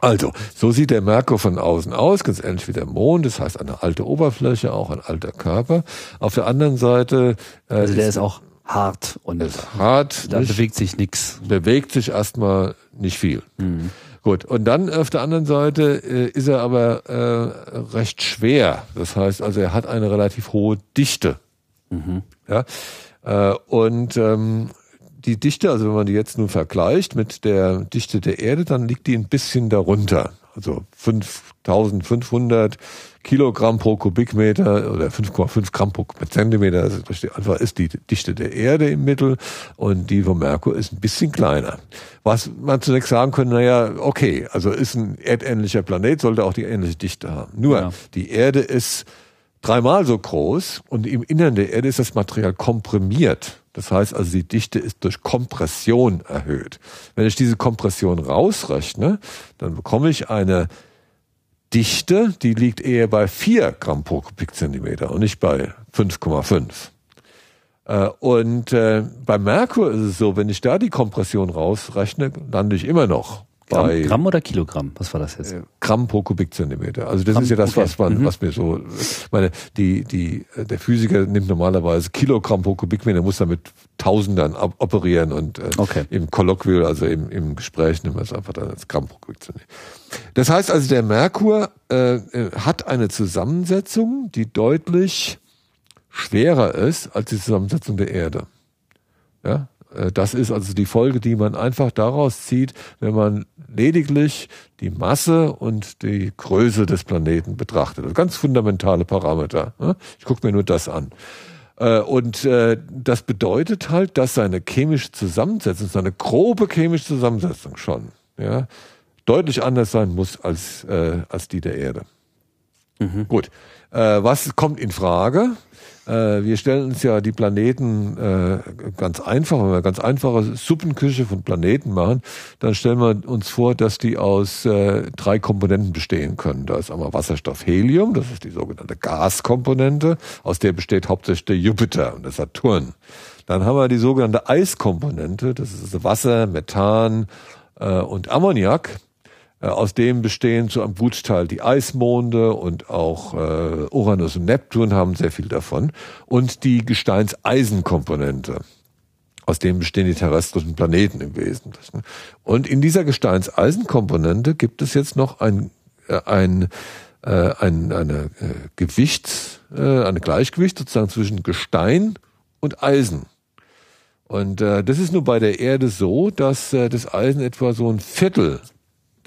Also, so sieht der Merkur von außen aus, ganz ähnlich wie der Mond. Das heißt, eine alte Oberfläche, auch ein alter Körper. Auf der anderen Seite. Äh, also der ist, ist auch hart und ist hart. Da nicht, bewegt sich nichts. Bewegt sich erstmal nicht viel. Mhm. Gut, und dann auf der anderen Seite äh, ist er aber äh, recht schwer. Das heißt also, er hat eine relativ hohe Dichte. Mhm. Ja, äh, und ähm, die Dichte, also wenn man die jetzt nun vergleicht mit der Dichte der Erde, dann liegt die ein bisschen darunter. Also 5500 Kilogramm pro Kubikmeter oder 5,5 Gramm pro Zentimeter. Also einfach ist die Dichte der Erde im Mittel und die vom Merkur ist ein bisschen kleiner. Was man zunächst sagen könnte, naja, okay, also ist ein erdähnlicher Planet, sollte auch die ähnliche Dichte haben. Nur, ja. die Erde ist dreimal so groß und im Innern der Erde ist das Material komprimiert. Das heißt also, die Dichte ist durch Kompression erhöht. Wenn ich diese Kompression rausrechne, dann bekomme ich eine Dichte, die liegt eher bei 4 Gramm pro Kubikzentimeter und nicht bei 5,5. Äh, und äh, bei Merkur ist es so, wenn ich da die Kompression rausrechne, lande ich immer noch Gramm, Gramm, oder Kilogramm? Was war das jetzt? Äh, Gramm pro Kubikzentimeter. Also das Gramm, ist ja das, okay. was man, mhm. was mir so, meine, die, die, der Physiker nimmt normalerweise Kilogramm pro Kubikmeter, muss damit Tausendern operieren und äh, okay. im Kolloquial, also im, im Gespräch nimmt man es einfach dann als Gramm pro Kubikzentimeter. Das heißt also, der Merkur äh, äh, hat eine Zusammensetzung, die deutlich schwerer ist als die Zusammensetzung der Erde. Ja, äh, das ist also die Folge, die man einfach daraus zieht, wenn man lediglich die Masse und die Größe des Planeten betrachtet. Also ganz fundamentale Parameter. Ne? Ich gucke mir nur das an. Äh, und äh, das bedeutet halt, dass seine chemische Zusammensetzung, seine grobe chemische Zusammensetzung schon, ja, deutlich anders sein muss als, als die der Erde. Mhm. Gut. Was kommt in Frage? Äh, wir stellen uns ja die Planeten äh, ganz einfach, wenn wir ganz einfache Suppenküche von Planeten machen, dann stellen wir uns vor, dass die aus äh, drei Komponenten bestehen können. Da ist einmal Wasserstoff, Helium, das ist die sogenannte Gaskomponente, aus der besteht hauptsächlich der Jupiter und der Saturn. Dann haben wir die sogenannte Eiskomponente, das ist Wasser, Methan äh, und Ammoniak. Äh, aus dem bestehen zu einem Gutteil die Eismonde und auch äh, Uranus und Neptun haben sehr viel davon. Und die Gesteinseisenkomponente. Aus dem bestehen die terrestrischen Planeten im Wesentlichen. Und in dieser Gesteinseisenkomponente gibt es jetzt noch ein, äh, ein, äh, ein eine äh, Gewichts, äh, eine Gleichgewicht sozusagen zwischen Gestein und Eisen. Und äh, das ist nur bei der Erde so, dass äh, das Eisen etwa so ein Viertel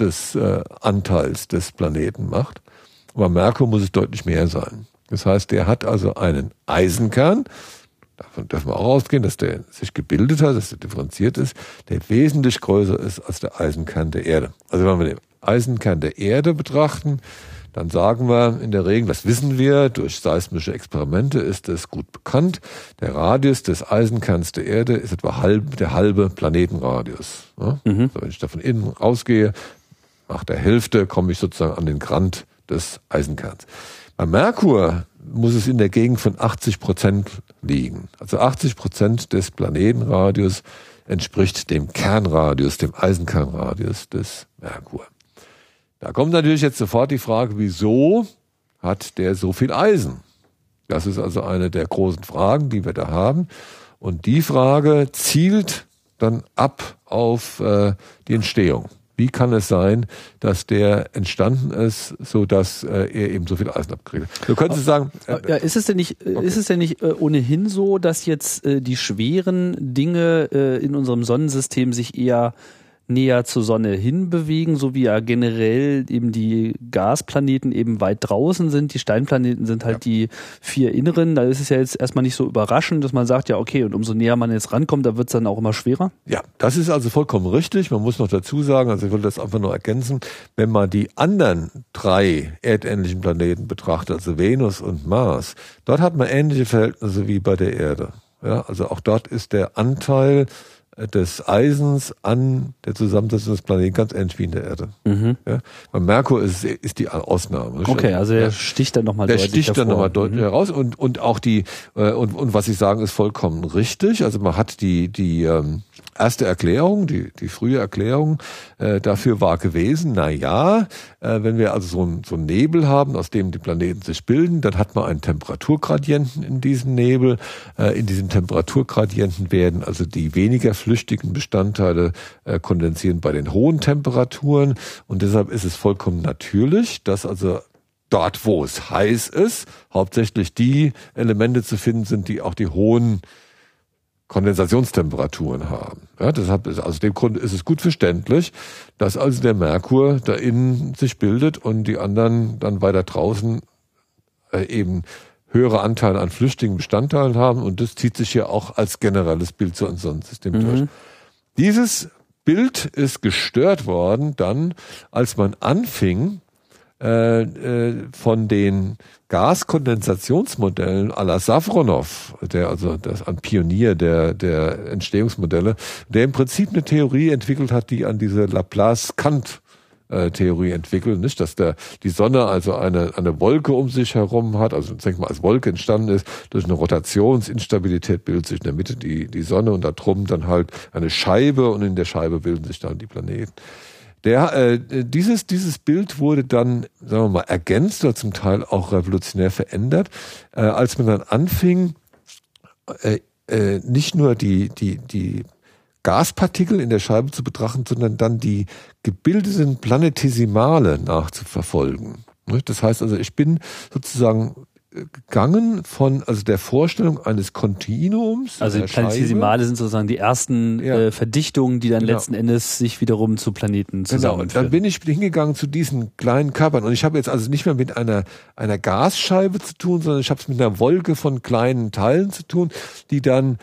des äh, Anteils des Planeten macht. Aber Merkur muss es deutlich mehr sein. Das heißt, der hat also einen Eisenkern, davon dürfen wir auch ausgehen, dass der sich gebildet hat, dass der differenziert ist, der wesentlich größer ist als der Eisenkern der Erde. Also wenn wir den Eisenkern der Erde betrachten, dann sagen wir in der Regel, das wissen wir, durch seismische Experimente ist es gut bekannt, der Radius des Eisenkerns der Erde ist etwa halb, der halbe Planetenradius. Ja? Mhm. Also wenn ich da von innen ausgehe, nach der Hälfte komme ich sozusagen an den Rand des Eisenkerns. Bei Merkur muss es in der Gegend von 80 Prozent liegen. Also 80 Prozent des Planetenradius entspricht dem Kernradius, dem Eisenkernradius des Merkur. Da kommt natürlich jetzt sofort die Frage, wieso hat der so viel Eisen? Das ist also eine der großen Fragen, die wir da haben. Und die Frage zielt dann ab auf äh, die Entstehung. Wie kann es sein, dass der entstanden ist, so dass äh, er eben so viel Eisen abkriegt? Du könntest sagen. Äh, ja, ist es denn nicht, äh, okay. ist es denn nicht äh, ohnehin so, dass jetzt äh, die schweren Dinge äh, in unserem Sonnensystem sich eher näher zur Sonne hinbewegen, so wie ja generell eben die Gasplaneten eben weit draußen sind. Die Steinplaneten sind halt ja. die vier inneren. Da ist es ja jetzt erstmal nicht so überraschend, dass man sagt, ja, okay, und umso näher man jetzt rankommt, da wird es dann auch immer schwerer. Ja, das ist also vollkommen richtig. Man muss noch dazu sagen, also ich will das einfach nur ergänzen, wenn man die anderen drei erdähnlichen Planeten betrachtet, also Venus und Mars, dort hat man ähnliche Verhältnisse wie bei der Erde. Ja, also auch dort ist der Anteil des Eisens an der Zusammensetzung des Planeten ganz ähnlich wie in der Erde. Mhm. Ja? Bei Merkur ist, ist die Ausnahme. Okay, also er sticht dann nochmal deutlich Der sticht dann nochmal deutlich mhm. heraus und, und auch die, äh, und, und was ich sagen, ist vollkommen richtig. Also man hat die, die, ähm, erste Erklärung, die, die frühe Erklärung äh, dafür war gewesen, na ja, äh, wenn wir also so einen so einen Nebel haben, aus dem die Planeten sich bilden, dann hat man einen Temperaturgradienten in diesem Nebel. Äh, in diesem Temperaturgradienten werden also die weniger flüchtigen Bestandteile äh, kondensieren bei den hohen Temperaturen und deshalb ist es vollkommen natürlich, dass also dort, wo es heiß ist, hauptsächlich die Elemente zu finden sind, die auch die hohen Kondensationstemperaturen haben. Ja, deshalb ist, aus dem Grund ist es gut verständlich, dass also der Merkur da innen sich bildet und die anderen dann weiter draußen äh, eben höhere Anteile an flüchtigen Bestandteilen haben und das zieht sich ja auch als generelles Bild zu unserem System mhm. durch. Dieses Bild ist gestört worden dann, als man anfing, äh, äh, von den Gaskondensationsmodellen à la Safronov, der also das ein Pionier der, der Entstehungsmodelle, der im Prinzip eine Theorie entwickelt hat, die an diese Laplace-Kant Theorie entwickelt, nicht, dass der die Sonne also eine eine Wolke um sich herum hat, also ich mal als Wolke entstanden ist durch eine Rotationsinstabilität bildet sich in der Mitte die die Sonne und da drum dann halt eine Scheibe und in der Scheibe bilden sich dann die Planeten. Der, äh, dieses, dieses Bild wurde dann, sagen wir mal, ergänzt oder zum Teil auch revolutionär verändert, äh, als man dann anfing, äh, äh, nicht nur die, die, die Gaspartikel in der Scheibe zu betrachten, sondern dann die gebildeten Planetesimale nachzuverfolgen. Das heißt also, ich bin sozusagen gegangen von also der Vorstellung eines Kontinuums. Also die Planetesimale sind sozusagen die ersten ja. äh, Verdichtungen, die dann genau. letzten Endes sich wiederum zu Planeten zusammenführen. Genau. Dann bin ich hingegangen zu diesen kleinen Körpern und ich habe jetzt also nicht mehr mit einer einer Gasscheibe zu tun, sondern ich habe es mit einer Wolke von kleinen Teilen zu tun, die dann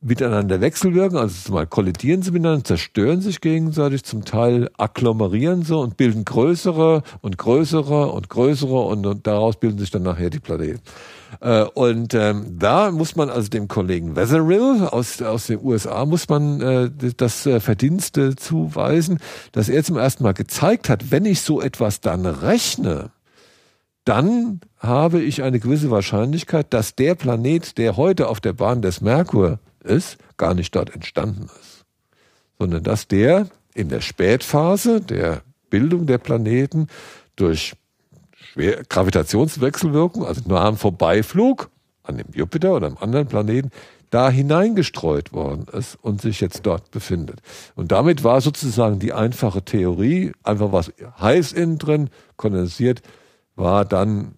miteinander wechselwirken, also zumal kollidieren sie miteinander, zerstören sich gegenseitig, zum Teil agglomerieren sie und bilden größere und größere und größere und, und daraus bilden sich dann nachher die Planeten. Äh, und ähm, da muss man also dem Kollegen Wetherill aus, aus den USA muss man äh, das äh, Verdienste zuweisen, dass er zum ersten Mal gezeigt hat, wenn ich so etwas dann rechne, dann habe ich eine gewisse Wahrscheinlichkeit, dass der Planet, der heute auf der Bahn des Merkur ist, gar nicht dort entstanden ist, sondern dass der in der Spätphase der Bildung der Planeten durch Schwer Gravitationswechselwirkung, also nur am Vorbeiflug an dem Jupiter oder einem anderen Planeten, da hineingestreut worden ist und sich jetzt dort befindet. Und damit war sozusagen die einfache Theorie, einfach was heiß innen drin, kondensiert, war dann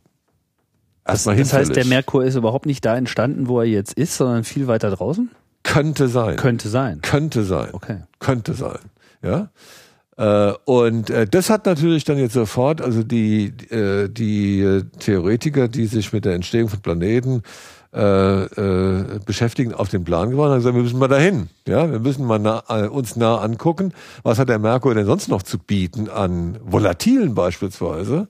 erstmal Das heißt, der Merkur ist überhaupt nicht da entstanden, wo er jetzt ist, sondern viel weiter draußen? Könnte sein. Könnte sein. Könnte sein. Okay. Könnte sein. Ja. Äh, und äh, das hat natürlich dann jetzt sofort, also die, äh, die Theoretiker, die sich mit der Entstehung von Planeten äh, beschäftigen, auf den Plan gebracht und haben gesagt, wir müssen mal dahin. Ja, wir müssen mal nah, uns nah angucken, was hat der Merkur denn sonst noch zu bieten an Volatilen beispielsweise.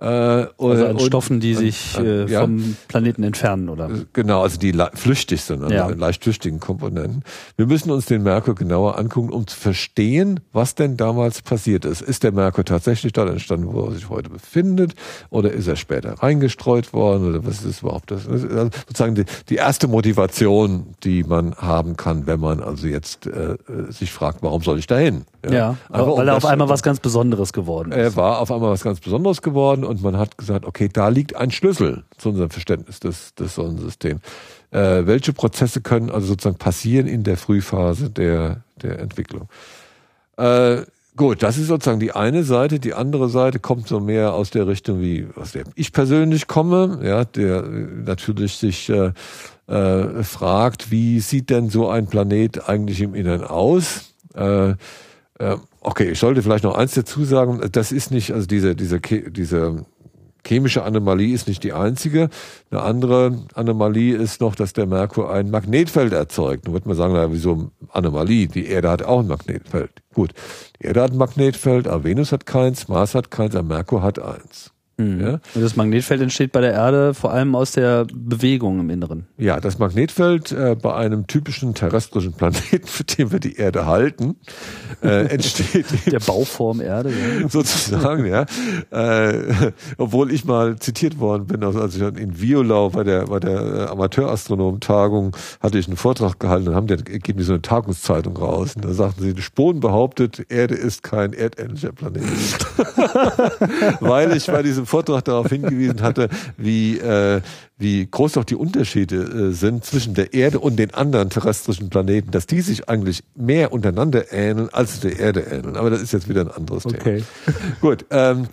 Äh, also an und, Stoffen, die sich äh, ja. vom Planeten entfernen, oder? Genau, also die flüchtig sind, also ja. leicht flüchtigen Komponenten. Wir müssen uns den Merkur genauer angucken, um zu verstehen, was denn damals passiert ist. Ist der Merkur tatsächlich dort entstanden, wo er sich heute befindet, oder ist er später reingestreut worden, oder was ist überhaupt das? Also sozusagen die, die erste Motivation, die man haben kann, wenn man also jetzt äh, sich fragt, warum soll ich dahin? Ja, ja weil um er auf einmal was ganz Besonderes geworden ist. Er war auf einmal was ganz Besonderes geworden und man hat gesagt, okay, da liegt ein Schlüssel zu unserem Verständnis des, des Sonnensystems. Äh, welche Prozesse können also sozusagen passieren in der Frühphase der, der Entwicklung? Äh, gut, das ist sozusagen die eine Seite. Die andere Seite kommt so mehr aus der Richtung, wie aus der ich persönlich komme, ja, der natürlich sich äh, äh, fragt, wie sieht denn so ein Planet eigentlich im Inneren aus? Äh, okay, ich sollte vielleicht noch eins dazu sagen. Das ist nicht, also diese, diese, diese chemische Anomalie ist nicht die einzige. Eine andere Anomalie ist noch, dass der Merkur ein Magnetfeld erzeugt. Nun wird man sagen, na, wieso Anomalie? Die Erde hat auch ein Magnetfeld. Gut, die Erde hat ein Magnetfeld, aber Venus hat keins, Mars hat keins, aber Merkur hat eins. Mhm. Ja? Und das Magnetfeld entsteht bei der Erde vor allem aus der Bewegung im Inneren. Ja, das Magnetfeld äh, bei einem typischen terrestrischen Planeten, für den wir die Erde halten, äh, entsteht der Bauform Erde, ja. sozusagen, ja. Äh, obwohl ich mal zitiert worden bin, also als ich in Violau bei der bei der äh, Amateurastronomentagung hatte ich einen Vortrag gehalten und haben die geben die so eine Tagungszeitung raus und da sagten sie, Spohn behauptet, Erde ist kein erdähnlicher Planet, weil ich bei diesem Vortrag darauf hingewiesen hatte, wie, äh, wie groß doch die Unterschiede äh, sind zwischen der Erde und den anderen terrestrischen Planeten, dass die sich eigentlich mehr untereinander ähneln, als der Erde ähneln. Aber das ist jetzt wieder ein anderes okay. Thema. Gut. Ähm,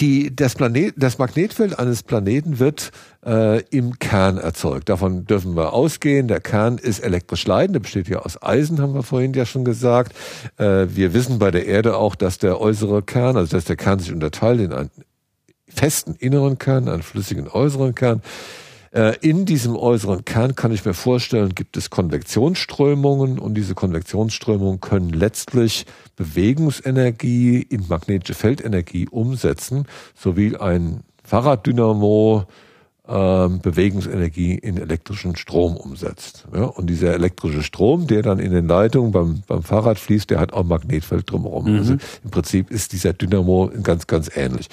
die, das, Planet, das Magnetfeld eines Planeten wird äh, im Kern erzeugt. Davon dürfen wir ausgehen. Der Kern ist elektrisch leitend, der besteht ja aus Eisen, haben wir vorhin ja schon gesagt. Äh, wir wissen bei der Erde auch, dass der äußere Kern, also dass der Kern sich unterteilt in einen festen inneren Kern, einen flüssigen äußeren Kern. Äh, in diesem äußeren Kern kann ich mir vorstellen, gibt es Konvektionsströmungen und diese Konvektionsströmungen können letztlich Bewegungsenergie in magnetische Feldenergie umsetzen, sowie ein Fahrraddynamo Bewegungsenergie in elektrischen Strom umsetzt. Ja, und dieser elektrische Strom, der dann in den Leitungen beim, beim Fahrrad fließt, der hat auch ein Magnetfeld drumherum. Mhm. Also im Prinzip ist dieser Dynamo ganz, ganz ähnlich.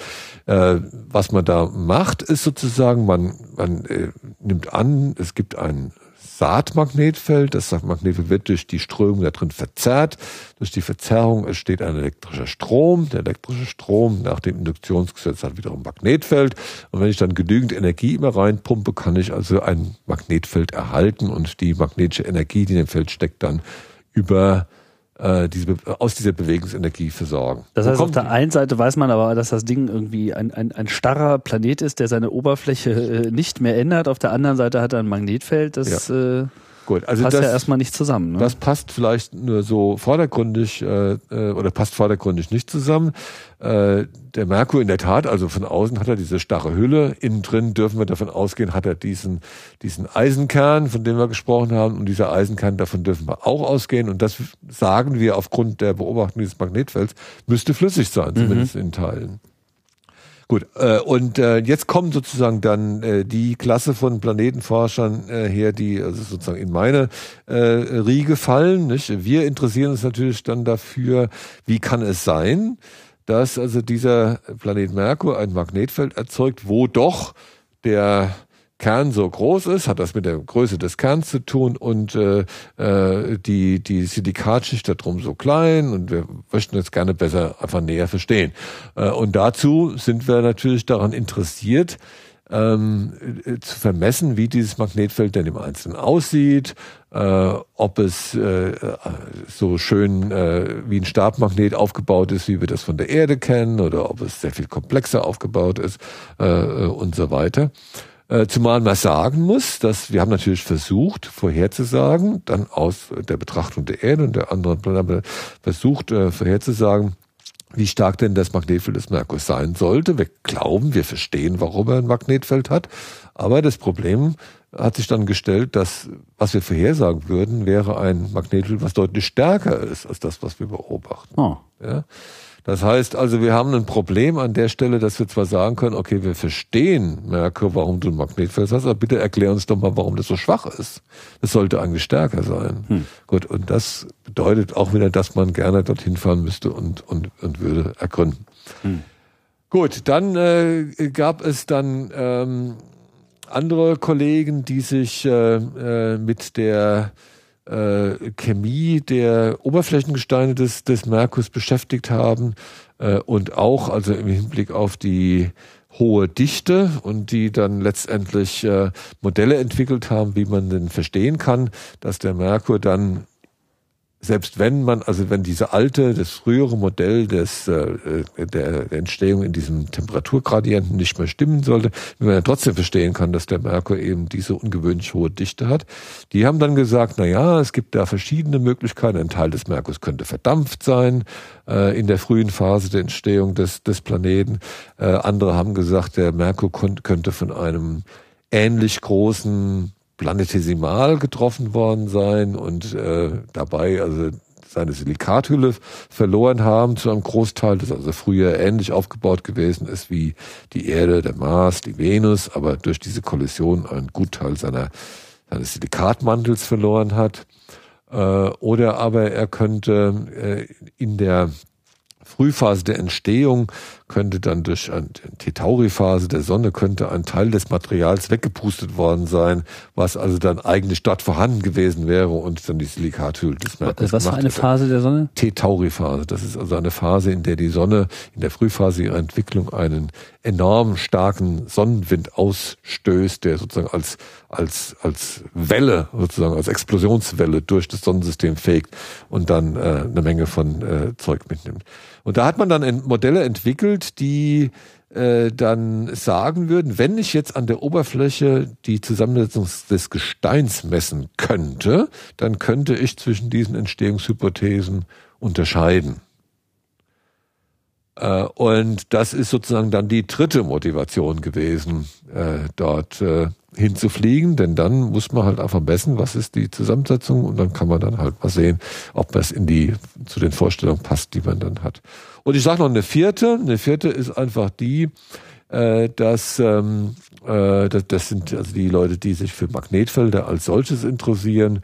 Äh, was man da macht, ist sozusagen, man, man äh, nimmt an, es gibt ein Saatmagnetfeld. Das Magnetfeld wird durch die Strömung da drin verzerrt. Durch die Verzerrung entsteht ein elektrischer Strom. Der elektrische Strom nach dem Induktionsgesetz hat wiederum Magnetfeld. Und wenn ich dann genügend Energie immer reinpumpe, kann ich also ein Magnetfeld erhalten und die magnetische Energie, die in dem Feld steckt, dann über äh, diese, aus dieser Bewegungsenergie versorgen. Das heißt, auf der einen Seite weiß man aber, dass das Ding irgendwie ein, ein, ein starrer Planet ist, der seine Oberfläche äh, nicht mehr ändert. Auf der anderen Seite hat er ein Magnetfeld, das ja. äh, Gut, also passt das, ja erstmal nicht zusammen. Ne? Das passt vielleicht nur so vordergründig äh, äh, oder passt vordergründig nicht zusammen. Äh, der Merkur in der Tat, also von außen hat er diese starre Hülle, innen drin dürfen wir davon ausgehen, hat er diesen, diesen Eisenkern, von dem wir gesprochen haben, und dieser Eisenkern, davon dürfen wir auch ausgehen. Und das sagen wir aufgrund der Beobachtung dieses Magnetfelds, müsste flüssig sein, zumindest mhm. in Teilen. Gut, äh, und äh, jetzt kommen sozusagen dann äh, die Klasse von Planetenforschern äh, her, die also sozusagen in meine äh, Riege fallen. Nicht? Wir interessieren uns natürlich dann dafür, wie kann es sein, dass also dieser Planet Merkur ein Magnetfeld erzeugt, wo doch der Kern so groß ist, hat das mit der Größe des Kerns zu tun und äh, äh, die, die Silikatschicht darum so klein und wir möchten jetzt gerne besser einfach näher verstehen. Äh, und dazu sind wir natürlich daran interessiert, ähm, äh, zu vermessen, wie dieses Magnetfeld denn im Einzelnen aussieht, äh, ob es äh, so schön äh, wie ein Stabmagnet aufgebaut ist, wie wir das von der Erde kennen, oder ob es sehr viel komplexer aufgebaut ist äh und so weiter. Äh, zumal man sagen muss, dass wir haben natürlich versucht, vorherzusagen, dann aus der Betrachtung der Erde und der anderen Planeten versucht, äh, vorherzusagen, wie stark denn das Magnetfeld des Merkurs sein sollte. Wir glauben, wir verstehen, warum er ein Magnetfeld hat. Aber das Problem hat sich dann gestellt, dass was wir vorhersagen würden, wäre ein Magnetfeld, was deutlich stärker ist als das, was wir beobachten. Oh. Ja? Das heißt also, wir haben ein Problem an der Stelle, dass wir zwar sagen können, okay, wir verstehen, Merkur, warum du ein Magnetfeld hast, aber bitte erklär uns doch mal, warum das so schwach ist. Das sollte eigentlich stärker sein. Hm. Gut, und das bedeutet auch wieder, dass man gerne dorthin fahren müsste und, und, und würde ergründen. Hm. Gut, dann äh, gab es dann ähm, andere Kollegen, die sich äh, äh, mit der äh, Chemie der Oberflächengesteine des, des Merkurs beschäftigt haben äh, und auch also im Hinblick auf die hohe Dichte und die dann letztendlich äh, Modelle entwickelt haben, wie man denn verstehen kann, dass der Merkur dann selbst wenn man, also wenn diese alte, das frühere Modell des, äh, der Entstehung in diesem Temperaturgradienten nicht mehr stimmen sollte, wenn man ja trotzdem verstehen kann, dass der Merkur eben diese ungewöhnlich hohe Dichte hat. Die haben dann gesagt, na ja, es gibt da verschiedene Möglichkeiten. Ein Teil des Merkurs könnte verdampft sein äh, in der frühen Phase der Entstehung des, des Planeten. Äh, andere haben gesagt, der Merkur könnte von einem ähnlich großen planetesimal getroffen worden sein und äh, dabei also seine Silikathülle verloren haben zu einem Großteil, das also früher ähnlich aufgebaut gewesen ist wie die Erde, der Mars, die Venus, aber durch diese Kollision einen Gutteil seiner, seines Silikatmantels verloren hat. Äh, oder aber er könnte äh, in der Frühphase der Entstehung könnte dann durch eine T-Tauri-Phase der Sonne könnte ein Teil des Materials weggepustet worden sein, was also dann eigentlich dort vorhanden gewesen wäre und dann die Silikathülle des Merkurs. Was für eine Phase der Sonne? T-Tauri-Phase. Das ist also eine Phase, in der die Sonne in der Frühphase ihrer Entwicklung einen enorm starken Sonnenwind ausstößt, der sozusagen als, als, als Welle, sozusagen als Explosionswelle durch das Sonnensystem fegt und dann äh, eine Menge von äh, Zeug mitnimmt. Und da hat man dann Modelle entwickelt, die äh, dann sagen würden, wenn ich jetzt an der Oberfläche die Zusammensetzung des Gesteins messen könnte, dann könnte ich zwischen diesen Entstehungshypothesen unterscheiden. Äh, und das ist sozusagen dann die dritte Motivation gewesen, äh, dort äh, hinzufliegen, denn dann muss man halt einfach messen, was ist die Zusammensetzung und dann kann man dann halt mal sehen, ob das in die zu den Vorstellungen passt, die man dann hat. Und ich sage noch eine vierte, eine vierte ist einfach die, dass ähm, das, das sind also die Leute, die sich für Magnetfelder als solches interessieren,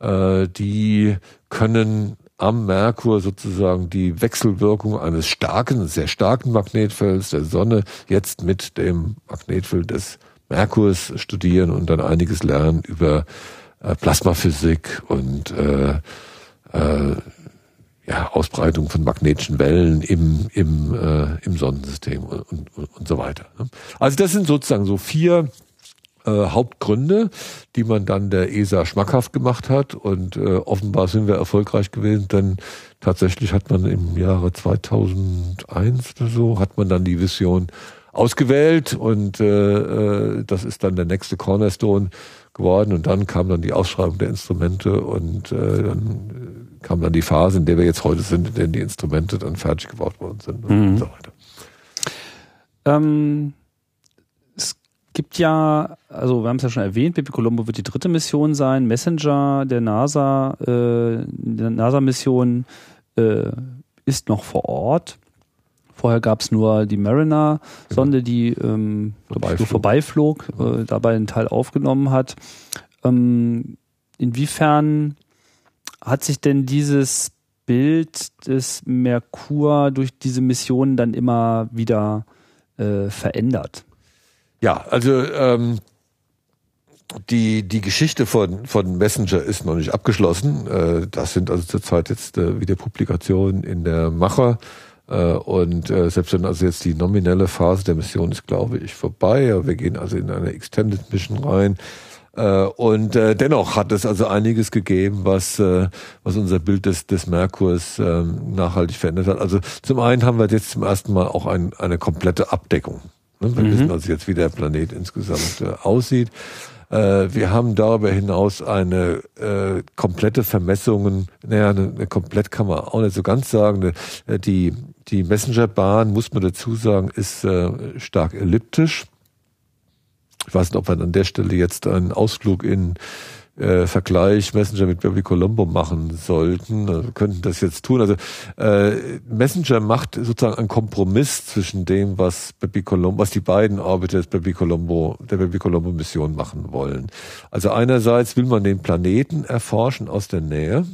die können am Merkur sozusagen die Wechselwirkung eines starken, sehr starken Magnetfelds der Sonne jetzt mit dem Magnetfeld des Merkurs studieren und dann einiges lernen über äh, Plasmaphysik und äh, äh, ja, Ausbreitung von magnetischen Wellen im, im, äh, im Sonnensystem und, und, und so weiter. Ne? Also das sind sozusagen so vier äh, Hauptgründe, die man dann der ESA schmackhaft gemacht hat. Und äh, offenbar sind wir erfolgreich gewesen, denn tatsächlich hat man im Jahre 2001 oder so, hat man dann die Vision ausgewählt und äh, äh, das ist dann der nächste Cornerstone geworden und dann kam dann die Ausschreibung der Instrumente und äh, dann kam dann die Phase, in der wir jetzt heute sind, in der die Instrumente dann fertig gebaut worden sind mhm. und so weiter. Ähm, gibt ja, also wir haben es ja schon erwähnt, Baby Colombo wird die dritte Mission sein, Messenger der NASA, äh, der NASA-Mission äh, ist noch vor Ort. Vorher gab es nur die Mariner-Sonde, genau. die ähm, vorbeiflog, vorbeiflog äh, dabei einen Teil aufgenommen hat. Ähm, inwiefern hat sich denn dieses Bild des Merkur durch diese Mission dann immer wieder äh, verändert? Ja, also ähm, die, die Geschichte von, von Messenger ist noch nicht abgeschlossen. Äh, das sind also zurzeit jetzt äh, wieder Publikationen in der Macher. Äh, und äh, selbst wenn also jetzt die nominelle Phase der Mission ist, glaube ich, vorbei. Wir gehen also in eine Extended Mission rein. Äh, und äh, dennoch hat es also einiges gegeben, was, äh, was unser Bild des, des Merkurs ähm, nachhaltig verändert hat. Also zum einen haben wir jetzt zum ersten Mal auch ein, eine komplette Abdeckung. Ne? Wir mhm. wissen also jetzt, wie der Planet insgesamt aussieht. Wir haben darüber hinaus eine äh, komplette Vermessungen, naja, eine, eine komplett kann man auch nicht so ganz sagen. Die, die Messengerbahn, muss man dazu sagen, ist äh, stark elliptisch. Ich weiß nicht, ob wir an der Stelle jetzt einen Ausflug in äh, Vergleich Messenger mit Baby Colombo machen sollten. Also könnten das jetzt tun. Also äh, Messenger macht sozusagen einen Kompromiss zwischen dem, was Baby Colombo, was die beiden Orbiter des Baby Colombo, der Baby Colombo Mission machen wollen. Also einerseits will man den Planeten erforschen aus der Nähe.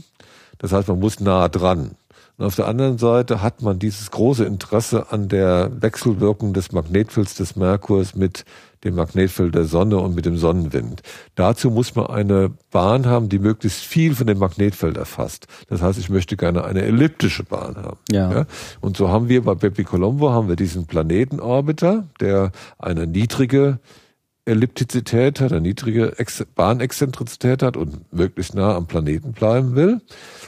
Das heißt, man muss nah dran. Und auf der anderen Seite hat man dieses große Interesse an der Wechselwirkung des Magnetfelds des Merkurs mit dem Magnetfeld der Sonne und mit dem Sonnenwind. Dazu muss man eine Bahn haben, die möglichst viel von dem Magnetfeld erfasst. Das heißt, ich möchte gerne eine elliptische Bahn haben. Ja. ja? Und so haben wir bei Bepi Colombo haben wir diesen Planetenorbiter, der eine niedrige Elliptizität hat, eine niedrige Bahnexzentrizität hat und möglichst nah am Planeten bleiben will.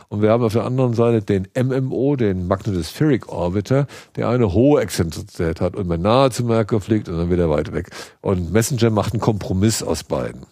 Und wir haben auf der anderen Seite den MMO, den Magnetospheric Orbiter, der eine hohe Exzentrizität hat und man nahe zum Merkur fliegt und dann wieder weit weg. Und Messenger macht einen Kompromiss aus beiden.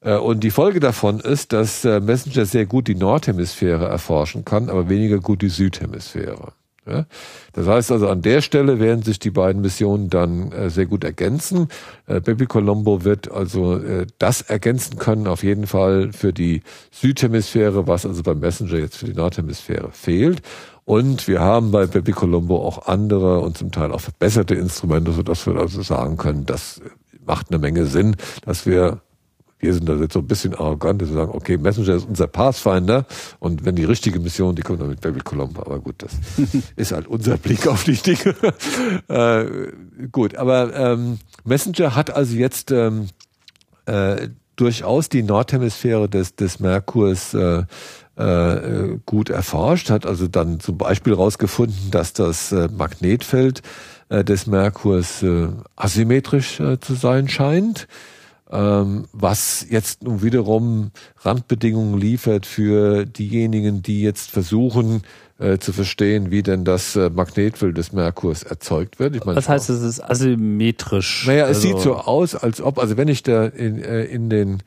Äh, und die Folge davon ist, dass äh, Messenger sehr gut die Nordhemisphäre erforschen kann, aber weniger gut die Südhemisphäre. Ja? Das heißt also, an der Stelle werden sich die beiden Missionen dann äh, sehr gut ergänzen. Äh, Baby Colombo wird also äh, das ergänzen können, auf jeden Fall für die Südhemisphäre, was also beim Messenger jetzt für die Nordhemisphäre fehlt. Und wir haben bei Baby Colombo auch andere und zum Teil auch verbesserte Instrumente, sodass wir also sagen können, das macht eine Menge Sinn, dass wir wir sind da jetzt so ein bisschen arrogant, dass wir sagen, okay, Messenger ist unser Pathfinder und wenn die richtige Mission, die kommt dann mit Baby Colombo. Aber gut, das ist halt unser Blick auf die Dinge. äh, gut, aber ähm, Messenger hat also jetzt ähm, äh, durchaus die Nordhemisphäre des, des Merkurs äh, äh, gut erforscht, hat also dann zum Beispiel herausgefunden, dass das äh, Magnetfeld äh, des Merkurs äh, asymmetrisch äh, zu sein scheint ähm, was jetzt nun wiederum Randbedingungen liefert für diejenigen, die jetzt versuchen äh, zu verstehen, wie denn das äh, Magnetfeld des Merkurs erzeugt wird. Ich meine, was heißt, es ist asymmetrisch? Naja, es also sieht so aus, als ob, also wenn ich da in, äh, in den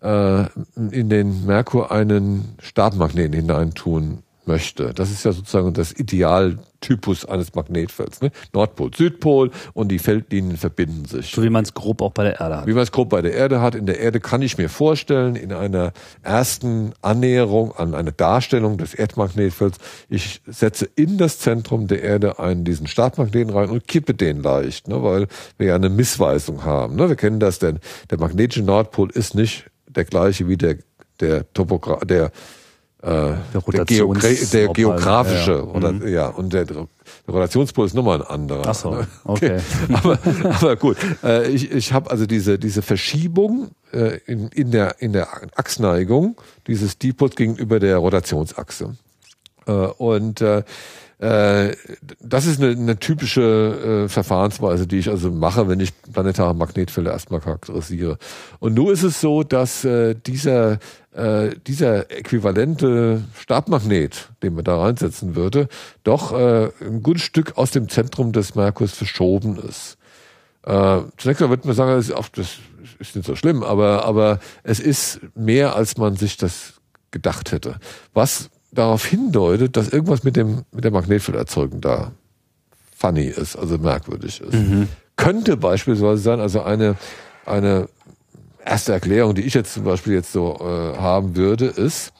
äh, in den Merkur einen Startmagneten hineintun möchte. Das ist ja sozusagen das Idealtypus eines Magnetfelds. Ne? Nordpol, Südpol und die Feldlinien verbinden sich. So wie man es grob auch bei der Erde hat. Wie man es grob bei der Erde hat. In der Erde kann ich mir vorstellen, in einer ersten Annäherung an eine Darstellung des Erdmagnetfelds, ich setze in das Zentrum der Erde einen diesen Startmagneten rein und kippe den leicht, ne? weil wir ja eine Missweisung haben. Ne? Wir kennen das, denn der magnetische Nordpol ist nicht der gleiche wie der, der Topogra der äh, der, Geo der, geografische ja, ja. oder mhm. ja und der, der Rotationspol ist nochmal ein anderer. Ach so, okay. aber, aber gut, äh, ich, ich habe also diese diese Verschiebung äh, in, in der in der Achsneigung dieses Dipols gegenüber der Rotationsachse äh, und äh, äh, das ist eine, eine typische äh, Verfahrensweise, die ich also mache, wenn ich planetare Magnetfelder erstmal charakterisiere. Und nun ist es so, dass äh, dieser äh, dieser äquivalente Stabmagnet, den man da reinsetzen würde, doch äh, ein gutes Stück aus dem Zentrum des Merkurs verschoben ist. Äh, zunächst mal würde man sagen, das ist, auch, das ist nicht so schlimm, aber, aber es ist mehr, als man sich das gedacht hätte. Was darauf hindeutet, dass irgendwas mit dem mit der Magnetfelderzeugung da funny ist, also merkwürdig ist. Mhm. Könnte beispielsweise sein, also eine eine erste Erklärung, die ich jetzt zum Beispiel jetzt so äh, haben würde, ist,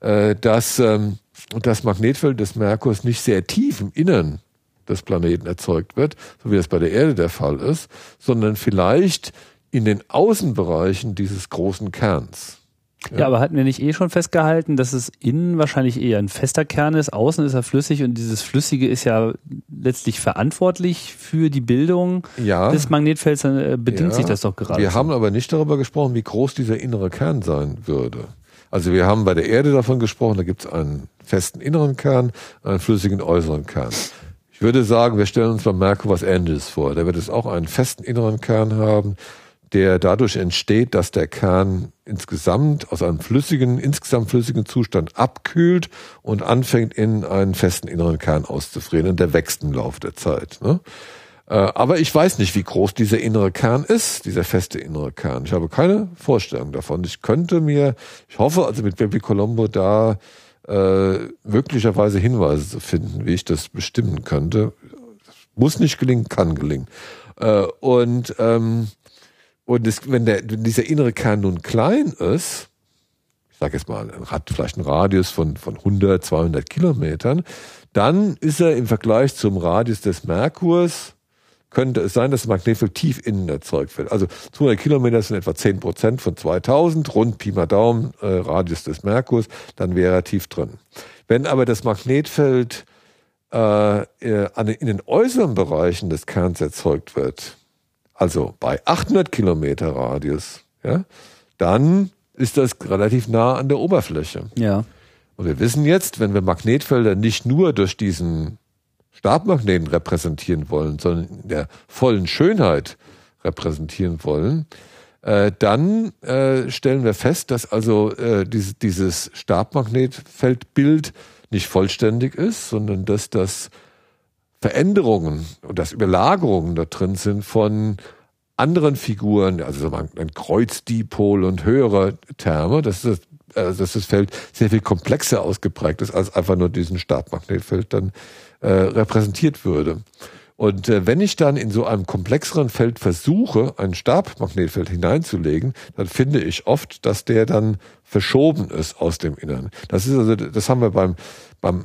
äh, dass ähm, das Magnetfeld des Merkurs nicht sehr tief im Innern des Planeten erzeugt wird, so wie das bei der Erde der Fall ist, sondern vielleicht in den Außenbereichen dieses großen Kerns. Ja. ja. aber hatten wir nicht eh schon festgehalten, dass es innen wahrscheinlich eher ein fester Kern ist, außen ist er flüssig und dieses Flüssige ist ja letztlich verantwortlich für die Bildung ja. des Magnetfelds, dann äh, bedingt ja. sich das doch gerade. Wir so. haben aber nicht darüber gesprochen, wie groß dieser innere Kern sein würde. Also wir haben bei der Erde davon gesprochen, da gibt es einen festen inneren Kern, einen flüssigen äußeren Kern. Ich würde sagen, wir stellen uns beim Merkur was Ähnliches vor. Der wird es auch einen festen inneren Kern haben der dadurch entsteht, dass der Kern insgesamt aus einem flüssigen, insgesamt flüssigen Zustand abkühlt und anfängt in einen festen inneren Kern auszufrieren. Und der wächst im Laufe der Zeit. Ne? Äh, aber ich weiß nicht, wie groß dieser innere Kern ist, dieser feste innere Kern. Ich habe keine Vorstellung davon. Ich könnte mir, ich hoffe also mit Baby Colombo da äh, möglicherweise Hinweise zu finden, wie ich das bestimmen könnte. Muss nicht gelingen, kann gelingen. Äh, und ähm, und es, wenn, der, wenn dieser innere Kern nun klein ist, ich sage jetzt mal, hat vielleicht einen Radius von, von 100, 200 Kilometern, dann ist er im Vergleich zum Radius des Merkurs, könnte es sein, dass das Magnetfeld tief innen erzeugt wird. Also 200 Kilometer sind etwa 10 Prozent von 2000, rund Pi mal Daumen, äh, Radius des Merkurs, dann wäre er tief drin. Wenn aber das Magnetfeld äh, in den äußeren Bereichen des Kerns erzeugt wird, also bei 800 Kilometer Radius, ja, dann ist das relativ nah an der Oberfläche. Ja. Und wir wissen jetzt, wenn wir Magnetfelder nicht nur durch diesen Stabmagneten repräsentieren wollen, sondern in der vollen Schönheit repräsentieren wollen, äh, dann äh, stellen wir fest, dass also äh, dieses, dieses Stabmagnetfeldbild nicht vollständig ist, sondern dass das Veränderungen und dass Überlagerungen da drin sind von anderen Figuren, also ein Kreuzdipol und höhere Terme, dass das, also dass das Feld sehr viel komplexer ausgeprägt ist, als einfach nur diesen Stabmagnetfeld dann äh, repräsentiert würde. Und äh, wenn ich dann in so einem komplexeren Feld versuche, ein Stabmagnetfeld hineinzulegen, dann finde ich oft, dass der dann verschoben ist aus dem Innern. Das ist also, das haben wir beim, beim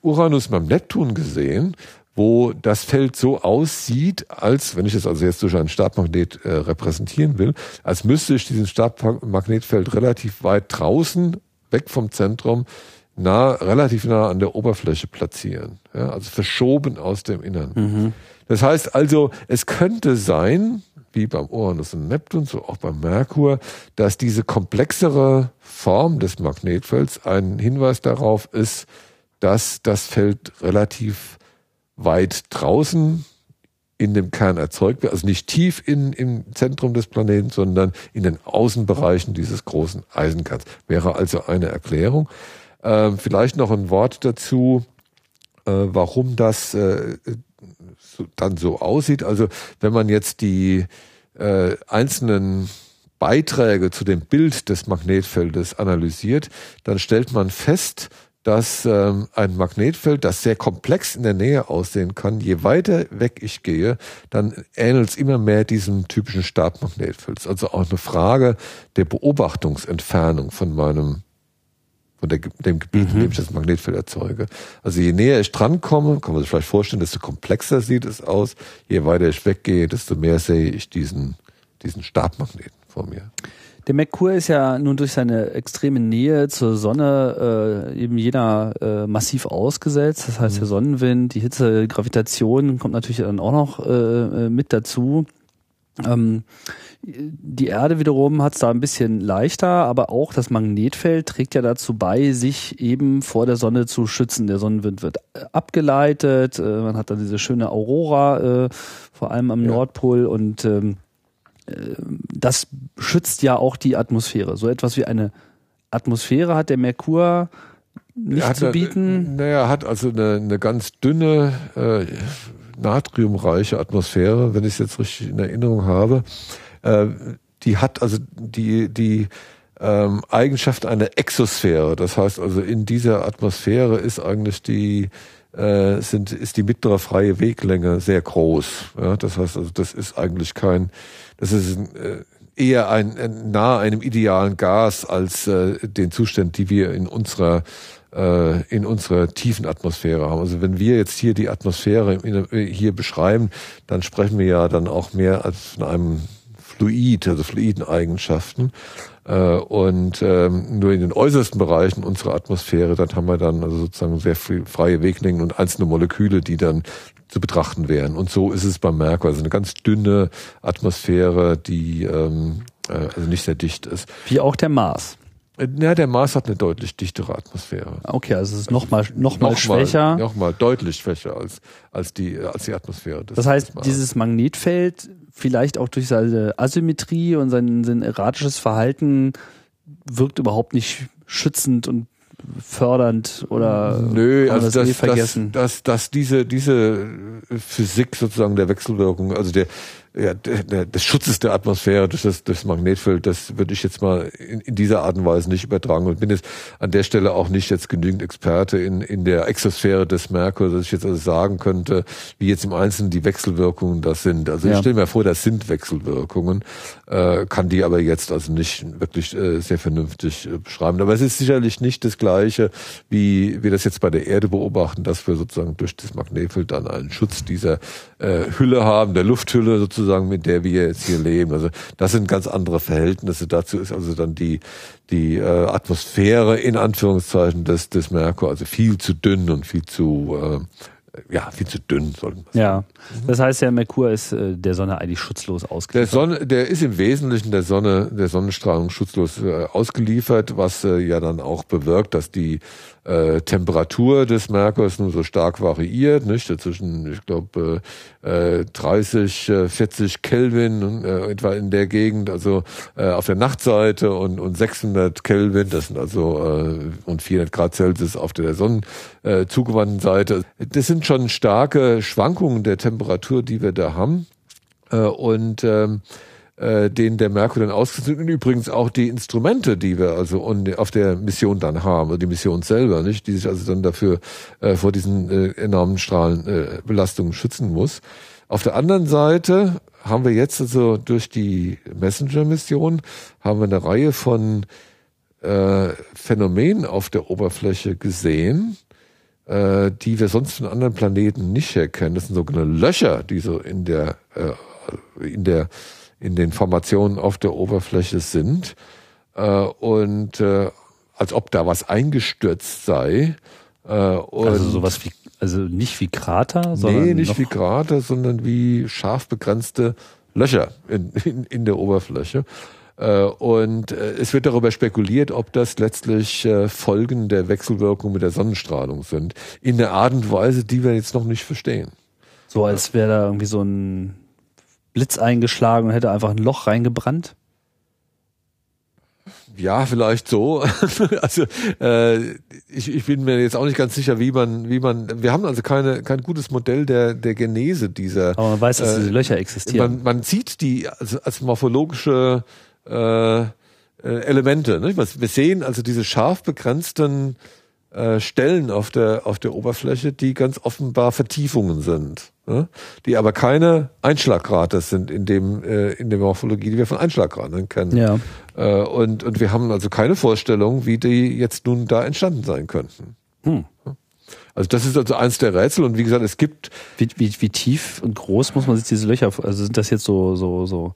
Uranus, beim Neptun gesehen, wo das Feld so aussieht, als, wenn ich es also jetzt durch einen Stabmagnet äh, repräsentieren will, als müsste ich diesen Stabmagnetfeld relativ weit draußen, weg vom Zentrum, nah, relativ nah an der Oberfläche platzieren. Ja, also verschoben aus dem Innern. Mhm. Das heißt also, es könnte sein, wie beim Uranus und Neptun, so auch beim Merkur, dass diese komplexere Form des Magnetfelds ein Hinweis darauf ist, dass das Feld relativ weit draußen in dem Kern erzeugt wird, also nicht tief in, im Zentrum des Planeten, sondern in den Außenbereichen dieses großen Eisenkerns. Wäre also eine Erklärung. Ähm, vielleicht noch ein Wort dazu, äh, warum das äh, so, dann so aussieht. Also wenn man jetzt die äh, einzelnen Beiträge zu dem Bild des Magnetfeldes analysiert, dann stellt man fest, dass ähm, ein Magnetfeld, das sehr komplex in der Nähe aussehen kann, je weiter weg ich gehe, dann ähnelt es immer mehr diesem typischen Stabmagnetfeld. Also auch eine Frage der Beobachtungsentfernung von meinem von der, dem Gebiet, mhm. in dem ich das Magnetfeld erzeuge. Also je näher ich drankomme, kann man sich vielleicht vorstellen, desto komplexer sieht es aus. Je weiter ich weggehe, desto mehr sehe ich diesen diesen Stabmagneten vor mir. Der Merkur ist ja nun durch seine extreme Nähe zur Sonne äh, eben jener äh, massiv ausgesetzt. Das heißt, der mhm. Sonnenwind, die Hitze, Gravitation kommt natürlich dann auch noch äh, äh mit dazu. Ähm, die Erde wiederum hat es da ein bisschen leichter, aber auch das Magnetfeld trägt ja dazu bei, sich eben vor der Sonne zu schützen. Der Sonnenwind wird äh, abgeleitet, äh, man hat dann diese schöne Aurora, äh, vor allem am ja. Nordpol und ähm, das schützt ja auch die Atmosphäre. So etwas wie eine Atmosphäre hat der Merkur nicht zu bieten. Naja, hat also eine, eine ganz dünne, äh, natriumreiche Atmosphäre, wenn ich es jetzt richtig in Erinnerung habe. Äh, die hat also die, die ähm, Eigenschaft einer Exosphäre. Das heißt also, in dieser Atmosphäre ist eigentlich die äh, sind, ist die mittlere freie Weglänge sehr groß. Ja, das heißt also, das ist eigentlich kein, das ist äh, eher ein, ein nahe einem idealen Gas als äh, den Zustand, die wir in unserer äh, in unserer tiefen Atmosphäre haben. Also wenn wir jetzt hier die Atmosphäre in, hier beschreiben, dann sprechen wir ja dann auch mehr als von einem Fluid, also Fluideneigenschaften. Äh, und ähm, nur in den äußersten Bereichen unserer Atmosphäre, dann haben wir dann also sozusagen sehr viel freie Weglängen und einzelne Moleküle, die dann zu betrachten wären. Und so ist es beim Merkur, also eine ganz dünne Atmosphäre, die ähm, äh, also nicht sehr dicht ist. Wie auch der Mars. Ja, der Mars hat eine deutlich dichtere Atmosphäre. Okay, also es ist nochmal noch mal, noch schwächer. Nochmal deutlich schwächer als, als, die, als die Atmosphäre. Des, das heißt, dieses Magnetfeld, vielleicht auch durch seine Asymmetrie und sein, sein erratisches Verhalten, wirkt überhaupt nicht schützend und fördernd oder nö also das, das, eh vergessen? Dass, dass, dass diese diese Physik sozusagen der Wechselwirkung also der ja, des Schutzes der Atmosphäre durch das, das Magnetfeld, das würde ich jetzt mal in, in dieser Art und Weise nicht übertragen und bin jetzt an der Stelle auch nicht jetzt genügend Experte in, in der Exosphäre des Merkur, dass ich jetzt also sagen könnte, wie jetzt im Einzelnen die Wechselwirkungen das sind. Also ja. ich stelle mir vor, das sind Wechselwirkungen, äh, kann die aber jetzt also nicht wirklich äh, sehr vernünftig äh, beschreiben. Aber es ist sicherlich nicht das Gleiche, wie wir das jetzt bei der Erde beobachten, dass wir sozusagen durch das Magnetfeld dann einen Schutz dieser äh, Hülle haben, der Lufthülle sozusagen, mit der wir jetzt hier leben. Also das sind ganz andere Verhältnisse. Dazu ist also dann die die äh, Atmosphäre in Anführungszeichen des des Merkur also viel zu dünn und viel zu äh, ja, viel zu dünn, soll man sagen. Ja, das heißt, der Merkur ist äh, der Sonne eigentlich schutzlos ausgeliefert. Der, Sonne, der ist im Wesentlichen der Sonne, der Sonnenstrahlung schutzlos äh, ausgeliefert, was äh, ja dann auch bewirkt, dass die äh, Temperatur des Merkurs nur so stark variiert, nicht? Zwischen, ich glaube, äh, 30, äh, 40 Kelvin äh, etwa in der Gegend, also äh, auf der Nachtseite und, und 600 Kelvin, das sind also äh, und 400 Grad Celsius auf der Sonnen äh, zugewandten Seite. Das sind schon starke Schwankungen der Temperatur, die wir da haben. Äh, und ähm, äh, den der Merkur dann ausgesetzt und übrigens auch die Instrumente, die wir also auf der Mission dann haben, also die Mission selber, nicht, die sich also dann dafür äh, vor diesen äh, enormen Strahlenbelastungen äh, schützen muss. Auf der anderen Seite haben wir jetzt also durch die Messenger-Mission haben wir eine Reihe von äh, Phänomenen auf der Oberfläche gesehen, äh, die wir sonst von anderen Planeten nicht erkennen. Das sind sogenannte Löcher, die so in der äh, in der in den Formationen auf der Oberfläche sind äh, und äh, als ob da was eingestürzt sei. Äh, also sowas wie, also nicht wie Krater, sondern. Nee, nicht wie Krater, sondern wie scharf begrenzte Löcher in, in, in der Oberfläche. Äh, und äh, es wird darüber spekuliert, ob das letztlich äh, Folgen der Wechselwirkung mit der Sonnenstrahlung sind. In der Art und Weise, die wir jetzt noch nicht verstehen. So als wäre da irgendwie so ein Blitz eingeschlagen und hätte einfach ein Loch reingebrannt? Ja, vielleicht so. also äh, ich, ich bin mir jetzt auch nicht ganz sicher, wie man, wie man. Wir haben also keine kein gutes Modell der der Genese dieser. Aber man weiß, dass äh, diese Löcher existieren. Man, man sieht die als, als morphologische äh, äh, Elemente. Ne? Wir sehen also diese scharf begrenzten äh, Stellen auf der auf der Oberfläche, die ganz offenbar Vertiefungen sind ne? die aber keine Einschlaggrate sind in dem äh, in der Morphologie, die wir von Einschlaggraten kennen. Ja. Äh, und und wir haben also keine Vorstellung, wie die jetzt nun da entstanden sein könnten. Hm. Also das ist also eins der Rätsel und wie gesagt, es gibt wie, wie, wie tief und groß muss man sich diese Löcher, also sind das jetzt so so so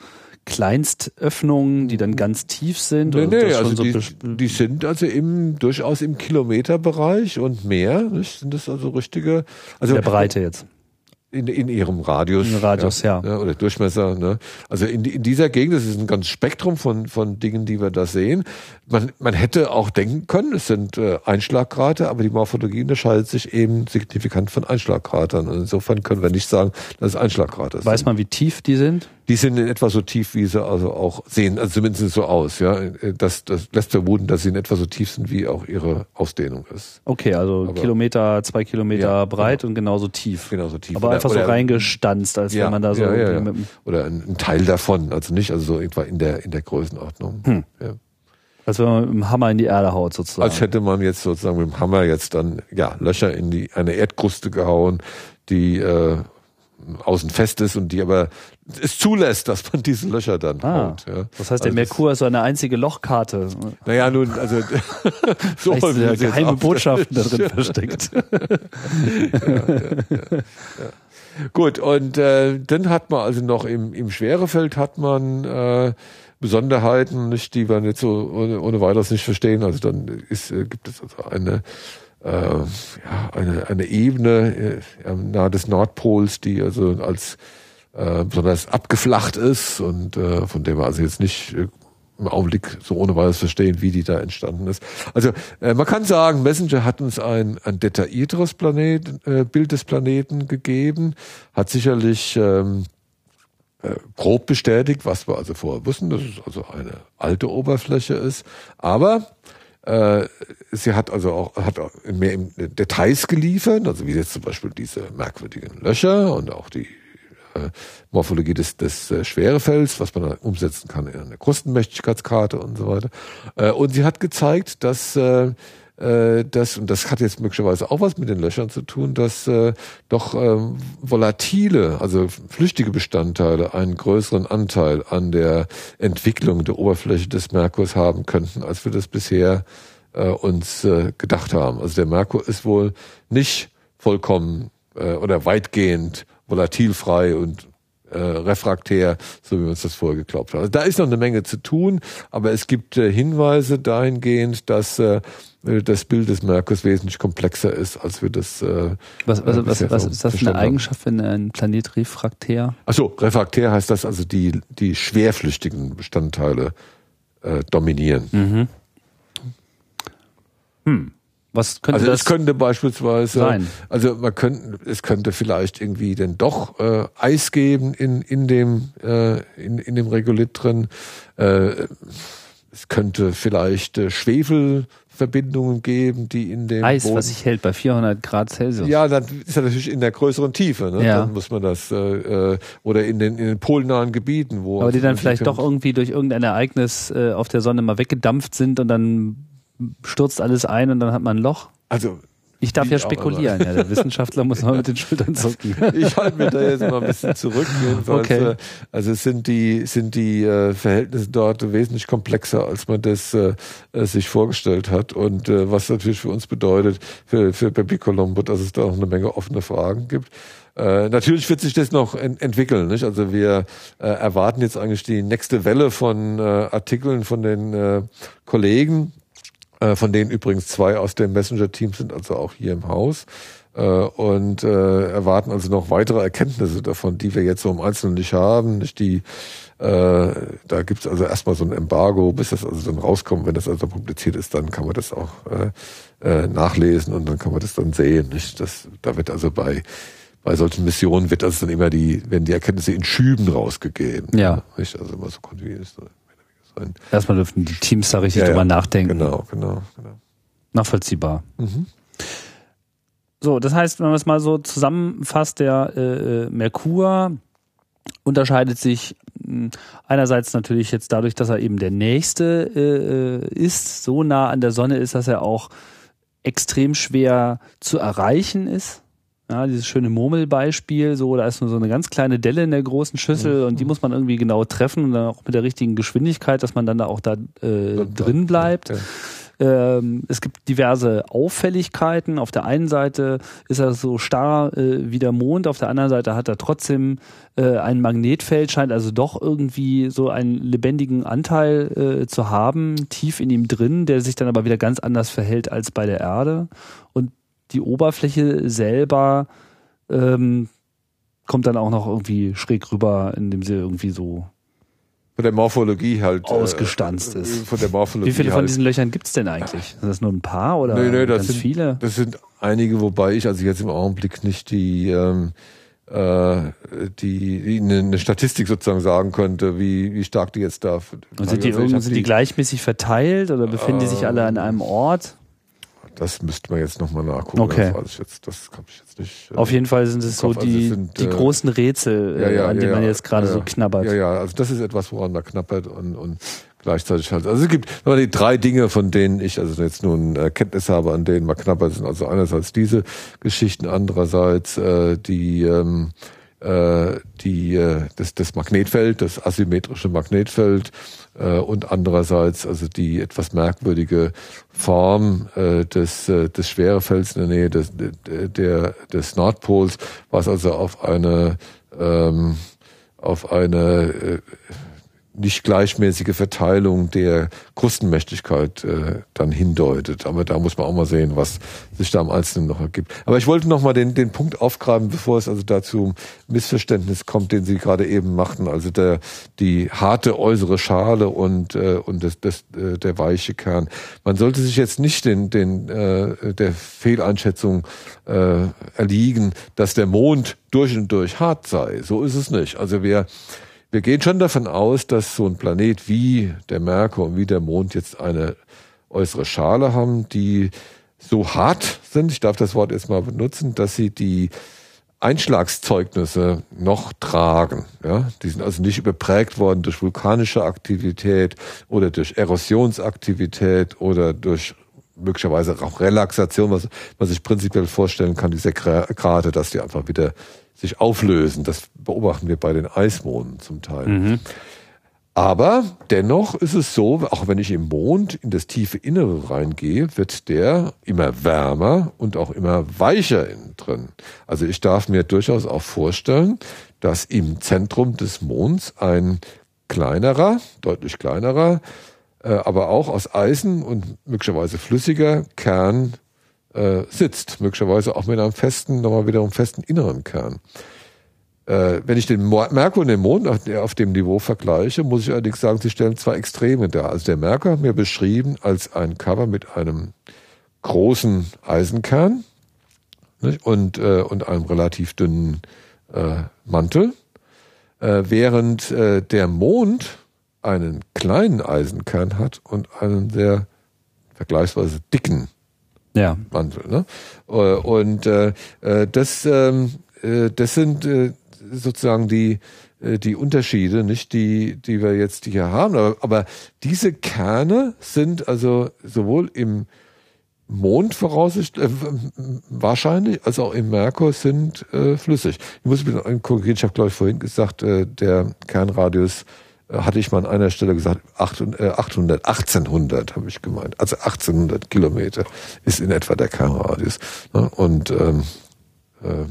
Kleinstöffnungen, die dann ganz tief sind? Nee, nee, also so die, die, sind also im, durchaus im Kilometerbereich und mehr. Nicht? Sind das also richtige. Also der Breite jetzt in, in ihrem Radius. In Radius, ja. ja. Oder Durchmesser. Ne? Also in, in dieser Gegend, das ist ein ganzes Spektrum von, von Dingen, die wir da sehen. Man, man hätte auch denken können, es sind äh, Einschlagkrater, aber die Morphologie unterscheidet sich eben signifikant von Einschlagkratern. Und insofern können wir nicht sagen, dass es Einschlagkrater sind. Weiß man, wie tief die sind? Die sind in etwa so tief, wie sie also auch sehen, also zumindest so aus, ja. Das, das lässt vermuten, dass sie in etwa so tief sind, wie auch ihre Ausdehnung ist. Okay, also Aber Kilometer, zwei Kilometer ja, breit genau. und genauso tief. Genauso tief. Aber oder, einfach so reingestanzt, als ja, wenn man da so ja, ja, ja. oder ein, ein, Teil davon, also nicht, also so etwa in der in der Größenordnung. Hm. Ja. Als wenn man mit dem Hammer in die Erde haut, sozusagen. Als hätte man jetzt sozusagen mit dem Hammer jetzt dann ja Löcher in die eine Erdkruste gehauen, die äh, außen fest ist und die aber es zulässt, dass man diese Löcher dann ah, haut. Ja. Das heißt, der also Merkur ist so eine einzige Lochkarte. Naja, nun, also so ja geheime Botschaften da drin versteckt. ja, ja, Gut, und äh, dann hat man also noch im, im Schwerefeld hat man äh, Besonderheiten, nicht, die wir nicht so ohne, ohne weiteres nicht verstehen. Also dann ist, äh, gibt es also eine äh, ja, eine, eine Ebene äh, nahe des Nordpols, die also als äh, besonders abgeflacht ist und äh, von der wir also jetzt nicht äh, im Augenblick so ohne weiteres verstehen, wie die da entstanden ist. Also äh, man kann sagen, Messenger hat uns ein, ein detaillierteres Planet, äh, Bild des Planeten gegeben, hat sicherlich ähm, äh, grob bestätigt, was wir also vorher wussten, dass es also eine alte Oberfläche ist. Aber äh, sie hat also auch hat auch mehr Details geliefert, also wie jetzt zum Beispiel diese merkwürdigen Löcher und auch die äh, Morphologie des, des äh, Schwerefelds, was man dann umsetzen kann in eine Krustenmächtigkeitskarte und so weiter. Äh, und sie hat gezeigt, dass äh, äh, das, und das hat jetzt möglicherweise auch was mit den Löchern zu tun, dass äh, doch äh, volatile, also flüchtige Bestandteile einen größeren Anteil an der Entwicklung der Oberfläche des Merkurs haben könnten, als wir das bisher äh, uns äh, gedacht haben. Also der Merkur ist wohl nicht vollkommen äh, oder weitgehend volatilfrei und äh, refraktär, so wie wir uns das vorher geglaubt haben. Also da ist noch eine Menge zu tun, aber es gibt äh, Hinweise dahingehend, dass äh, das Bild des Merkurs wesentlich komplexer ist, als wir das. Äh, was, was, was, was ist das für eine Eigenschaft, wenn ein Planet refraktär? Achso, refraktär heißt das also die, die schwerflüchtigen Bestandteile äh, dominieren. Mhm. Hm. Was könnte also das es könnte beispielsweise sein? Also man könnte, es könnte vielleicht irgendwie denn doch äh, Eis geben in in dem äh, in in dem Regolith drin. Äh, es könnte vielleicht äh, Schwefel Verbindungen geben, die in dem Eis, Boden was sich hält bei 400 Grad Celsius. Ja, dann ist er natürlich in der größeren Tiefe. Ne? Ja. Dann muss man das äh, äh, oder in den in den polnahen Gebieten, wo aber die dann vielleicht doch irgendwie durch irgendein Ereignis äh, auf der Sonne mal weggedampft sind und dann stürzt alles ein und dann hat man ein Loch. Also ich darf ja spekulieren, ja. Der Wissenschaftler muss mal mit den Schultern zucken. ich halte mich da jetzt mal ein bisschen zurück. Okay. Äh, also es sind die, sind die äh, Verhältnisse dort wesentlich komplexer, als man das äh, sich vorgestellt hat. Und äh, was natürlich für uns bedeutet, für, für Pepi Colombo, dass es da auch eine Menge offene Fragen gibt. Äh, natürlich wird sich das noch ent entwickeln. Nicht? Also wir äh, erwarten jetzt eigentlich die nächste Welle von äh, Artikeln von den äh, Kollegen äh, von denen übrigens zwei aus dem Messenger-Team sind, also auch hier im Haus. Äh, und äh, erwarten also noch weitere Erkenntnisse davon, die wir jetzt so im Einzelnen nicht haben. Nicht die, äh, da gibt's also erstmal so ein Embargo, bis das also dann rauskommt. Wenn das also publiziert ist, dann kann man das auch äh, äh, nachlesen und dann kann man das dann sehen. Nicht? Das, da wird also bei bei solchen Missionen wird das dann immer die, werden die Erkenntnisse in Schüben rausgegeben. Ja. Nicht? Also immer so kontinuierlich sein. Erstmal dürfen die Teams da richtig ja, drüber ja. nachdenken. Genau, genau, genau. Nachvollziehbar. Mhm. So, das heißt, wenn man es mal so zusammenfasst, der äh, äh Merkur unterscheidet sich hm, einerseits natürlich jetzt dadurch, dass er eben der nächste äh, äh, ist, so nah an der Sonne ist, dass er auch extrem schwer zu erreichen ist. Ja, dieses schöne Murmelbeispiel, so, da ist nur so eine ganz kleine Delle in der großen Schüssel mhm. und die muss man irgendwie genau treffen und dann auch mit der richtigen Geschwindigkeit, dass man dann da auch da äh, drin bleibt. Ja. ähm, es gibt diverse Auffälligkeiten. Auf der einen Seite ist er so starr äh, wie der Mond, auf der anderen Seite hat er trotzdem äh, ein Magnetfeld, scheint also doch irgendwie so einen lebendigen Anteil äh, zu haben, tief in ihm drin, der sich dann aber wieder ganz anders verhält als bei der Erde. Und die Oberfläche selber ähm, kommt dann auch noch irgendwie schräg rüber, indem sie irgendwie so von der Morphologie halt äh, ausgestanzt äh, ist. Von der Morphologie Wie viele halt. von diesen Löchern gibt's denn eigentlich? Sind das nur ein paar oder nee, nee, das sind, viele? Das sind einige, wobei ich also jetzt im Augenblick nicht die ähm, äh, die, die eine Statistik sozusagen sagen könnte, wie, wie stark die jetzt da. Und sind die, also sind die, die gleichmäßig verteilt oder befinden äh, die sich alle an einem Ort? Das müsste man jetzt nochmal nachgucken. Okay. Das, weiß ich jetzt, das kann ich jetzt nicht. Äh, Auf jeden Fall sind es so also die, sind, die äh, großen Rätsel, ja, ja, an denen ja, man jetzt gerade so knabbert. Ja, ja, also das ist etwas, woran da knappert und, und gleichzeitig halt. Also es gibt die drei Dinge, von denen ich also jetzt nun Kenntnis habe, an denen man knappert sind. Also einerseits diese Geschichten, andererseits äh, die ähm, äh, die, äh, das, das Magnetfeld, das asymmetrische Magnetfeld äh, und andererseits also die etwas merkwürdige Form äh, des, äh, des Schwerefelds in der Nähe des, der, des Nordpols, was also auf eine ähm, auf eine äh, nicht gleichmäßige Verteilung der Krustenmächtigkeit äh, dann hindeutet. Aber da muss man auch mal sehen, was sich da am Einzelnen noch ergibt. Aber ich wollte noch mal den, den Punkt aufgreifen, bevor es also dazu Missverständnis kommt, den Sie gerade eben machten. Also der, die harte äußere Schale und, äh, und das, das, äh, der weiche Kern. Man sollte sich jetzt nicht den, den, äh, der Fehleinschätzung äh, erliegen, dass der Mond durch und durch hart sei. So ist es nicht. Also wer wir gehen schon davon aus, dass so ein Planet wie der Merkur und wie der Mond jetzt eine äußere Schale haben, die so hart sind, ich darf das Wort jetzt mal benutzen, dass sie die Einschlagszeugnisse noch tragen. Ja? Die sind also nicht überprägt worden durch vulkanische Aktivität oder durch Erosionsaktivität oder durch möglicherweise auch Relaxation, was man sich prinzipiell vorstellen kann, diese Grade, dass die einfach wieder sich auflösen. Das beobachten wir bei den Eismonden zum Teil. Mhm. Aber dennoch ist es so, auch wenn ich im Mond in das tiefe Innere reingehe, wird der immer wärmer und auch immer weicher innen drin. Also ich darf mir durchaus auch vorstellen, dass im Zentrum des Monds ein kleinerer, deutlich kleinerer, äh, aber auch aus Eisen und möglicherweise flüssiger Kern äh, sitzt, möglicherweise auch mit einem festen, nochmal wieder einem festen inneren Kern. Äh, wenn ich den Merkur und den Mond auf dem Niveau vergleiche, muss ich allerdings sagen, sie stellen zwei Extreme dar. Also der Merkur hat mir beschrieben als ein Cover mit einem großen Eisenkern nicht? Und, äh, und einem relativ dünnen äh, Mantel, äh, während äh, der Mond einen kleinen Eisenkern hat und einen sehr vergleichsweise dicken ja. Mantel. Ne? Äh, und äh, äh, das, ähm, äh, das sind äh, sozusagen die äh, die Unterschiede, nicht die, die wir jetzt hier haben. Aber, aber diese Kerne sind also sowohl im Mond voraussichtlich äh, wahrscheinlich, als auch im Merkur sind äh, flüssig. Ich muss mich korrigieren, ich habe glaube ich vorhin gesagt, äh, der Kernradius hatte ich mal an einer Stelle gesagt, 800, 800 1800 habe ich gemeint. Also 1800 Kilometer ist in etwa der Kernradius. Ne? Und ähm, äh,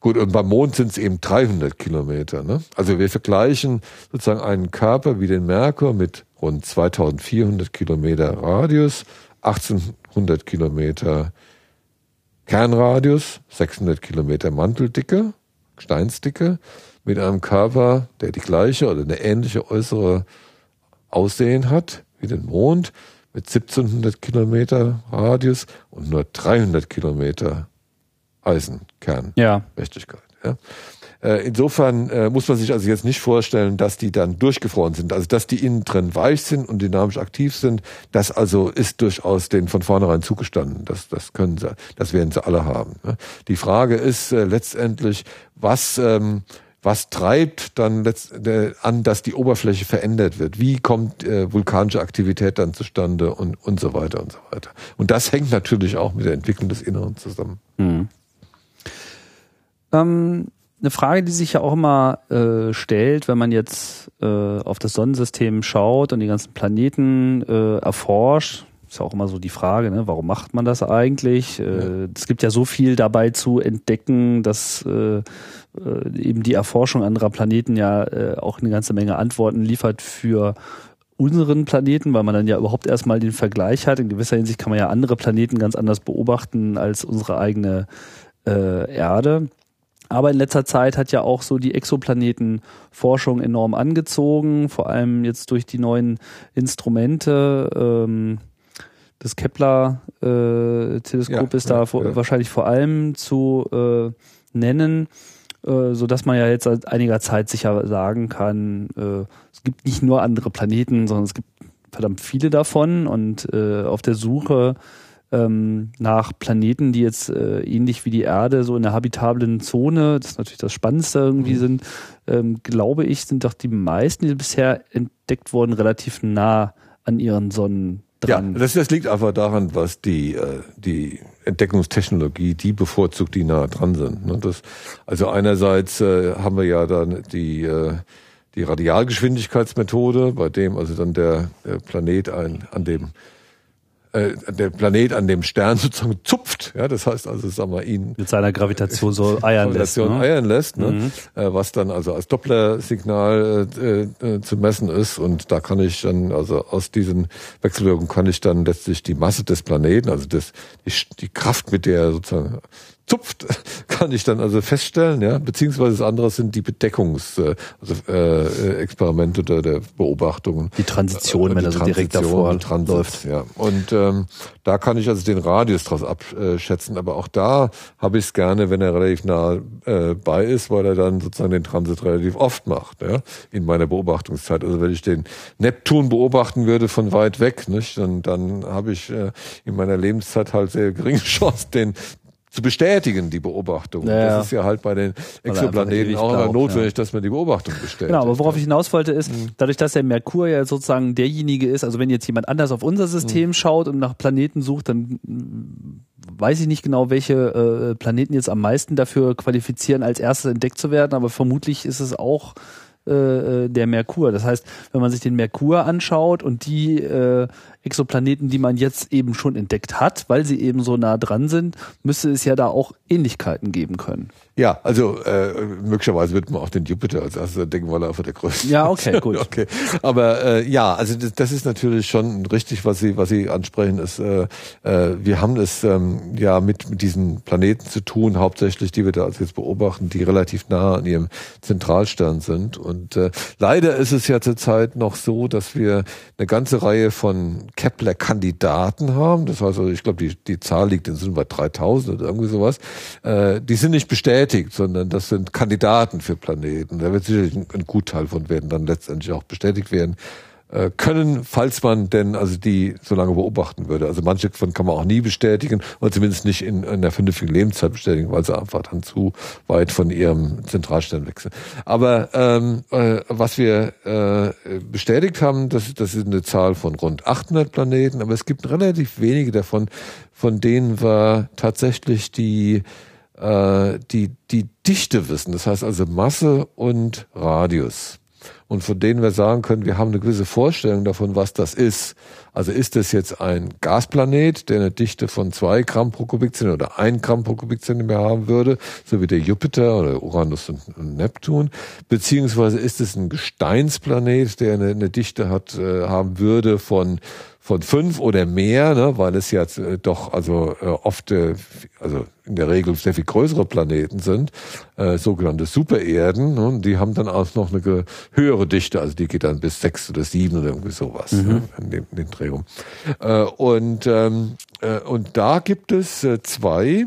gut, und beim Mond sind es eben 300 Kilometer. Ne? Also wir vergleichen sozusagen einen Körper wie den Merkur mit rund 2400 Kilometer Radius, 1800 Kilometer Kernradius, 600 Kilometer Manteldicke, Steinsdicke mit einem Körper, der die gleiche oder eine ähnliche äußere Aussehen hat wie den Mond, mit 1700 Kilometer Radius und nur 300 Kilometer Eisenkernmächtigkeit. Ja. Ja. Äh, insofern äh, muss man sich also jetzt nicht vorstellen, dass die dann durchgefroren sind, also dass die innen drin weich sind und dynamisch aktiv sind. Das also ist durchaus denen von vornherein zugestanden. Das, das können sie, das werden sie alle haben. Die Frage ist äh, letztendlich, was ähm, was treibt dann äh, an, dass die Oberfläche verändert wird? Wie kommt äh, vulkanische Aktivität dann zustande und, und so weiter und so weiter? Und das hängt natürlich auch mit der Entwicklung des Inneren zusammen. Mhm. Ähm, eine Frage, die sich ja auch immer äh, stellt, wenn man jetzt äh, auf das Sonnensystem schaut und die ganzen Planeten äh, erforscht, ist ja auch immer so die Frage, ne? warum macht man das eigentlich? Ja. Äh, es gibt ja so viel dabei zu entdecken, dass äh, eben die Erforschung anderer Planeten ja äh, auch eine ganze Menge Antworten liefert für unseren Planeten, weil man dann ja überhaupt erstmal den Vergleich hat. In gewisser Hinsicht kann man ja andere Planeten ganz anders beobachten als unsere eigene äh, Erde. Aber in letzter Zeit hat ja auch so die Exoplanetenforschung enorm angezogen, vor allem jetzt durch die neuen Instrumente. Ähm, das Kepler-Teleskop äh, ist da ja, vor, ja. wahrscheinlich vor allem zu äh, nennen, äh, so dass man ja jetzt seit einiger Zeit sicher sagen kann, äh, es gibt nicht nur andere Planeten, sondern es gibt verdammt viele davon und äh, auf der Suche ähm, nach Planeten, die jetzt äh, ähnlich wie die Erde so in der habitablen Zone, das ist natürlich das Spannendste irgendwie mhm. sind, ähm, glaube ich, sind doch die meisten, die bisher entdeckt wurden, relativ nah an ihren Sonnen dran. Ja, das, das liegt einfach daran, was die, äh, die Entdeckungstechnologie, die bevorzugt, die nah dran sind. Ne? Das, also einerseits äh, haben wir ja dann die äh, die Radialgeschwindigkeitsmethode, bei dem also dann der, der Planet ein, an dem äh, der Planet an dem Stern sozusagen zupft. Ja, das heißt also, sagen wir, ihn mit seiner Gravitation so eiern lässt, ne? eiern lässt, ne? Mhm. Äh, was dann also als Doppler-Signal äh, äh, zu messen ist. Und da kann ich dann also aus diesen Wechselwirkungen kann ich dann letztlich die Masse des Planeten, also das die, die Kraft, mit der er sozusagen zupft, kann ich dann also feststellen, ja, beziehungsweise das andere sind die Bedeckungs, äh, also äh, Experimente oder der Beobachtungen. Die Transition, äh, wenn er so direkt davor Transit, läuft. Ja. Und ähm, da kann ich also den Radius draus abschätzen, aber auch da habe ich es gerne, wenn er relativ nah äh, bei ist, weil er dann sozusagen den Transit relativ oft macht, ja, in meiner Beobachtungszeit. Also wenn ich den Neptun beobachten würde von weit weg, nicht, dann, dann habe ich äh, in meiner Lebenszeit halt sehr geringe Chance, den zu bestätigen, die Beobachtung. Ja, das ist ja halt bei den Exoplaneten auch immer notwendig, ja. dass man die Beobachtung bestätigt. Genau, aber worauf ich hinaus wollte ist, mhm. dadurch, dass der Merkur ja sozusagen derjenige ist, also wenn jetzt jemand anders auf unser System mhm. schaut und nach Planeten sucht, dann weiß ich nicht genau, welche äh, Planeten jetzt am meisten dafür qualifizieren, als erstes entdeckt zu werden, aber vermutlich ist es auch äh, äh, der Merkur. Das heißt, wenn man sich den Merkur anschaut und die äh, Exoplaneten, die man jetzt eben schon entdeckt hat, weil sie eben so nah dran sind, müsste es ja da auch Ähnlichkeiten geben können. Ja, also äh, möglicherweise wird man auch den Jupiter als erstes denken, weil er einfach der größte Ja, okay, gut. okay. Aber äh, ja, also das, das ist natürlich schon richtig, was Sie, was Sie ansprechen. Ist, äh, äh, wir haben es ähm, ja mit, mit diesen Planeten zu tun, hauptsächlich, die wir da jetzt beobachten, die relativ nah an ihrem Zentralstern sind. Und äh, leider ist es ja zurzeit noch so, dass wir eine ganze Reihe von Kepler-Kandidaten haben. Das heißt also, ich glaube, die, die Zahl liegt in so bei 3000 oder irgendwie sowas. Äh, die sind nicht bestätigt bestätigt, sondern das sind Kandidaten für Planeten. Da wird sicherlich ein, ein Gutteil von werden dann letztendlich auch bestätigt werden äh, können, falls man denn also die so lange beobachten würde. Also manche von kann man auch nie bestätigen oder zumindest nicht in, in einer vernünftigen Lebenszeit bestätigen, weil sie einfach dann zu weit von ihrem Zentralstern wechseln. Aber ähm, äh, was wir äh, bestätigt haben, das, das ist eine Zahl von rund 800 Planeten, aber es gibt relativ wenige davon, von denen wir tatsächlich die äh, die, die Dichte wissen, das heißt also Masse und Radius. Und von denen wir sagen können, wir haben eine gewisse Vorstellung davon, was das ist. Also ist das jetzt ein Gasplanet, der eine Dichte von zwei Gramm pro Kubikzentimeter oder ein Gramm pro Kubikzentimeter haben würde, so wie der Jupiter oder Uranus und Neptun, beziehungsweise ist es ein Gesteinsplanet, der eine, eine Dichte hat, äh, haben würde von von fünf oder mehr, ne, weil es ja äh, doch also äh, oft, äh, also in der Regel sehr viel größere Planeten sind, äh, sogenannte Supererden, ne, die haben dann auch noch eine höhere Dichte, also die geht dann bis sechs oder sieben oder irgendwie sowas mhm. ne, in, den, in den Dreh Äh, und, ähm, äh, und da gibt es äh, zwei,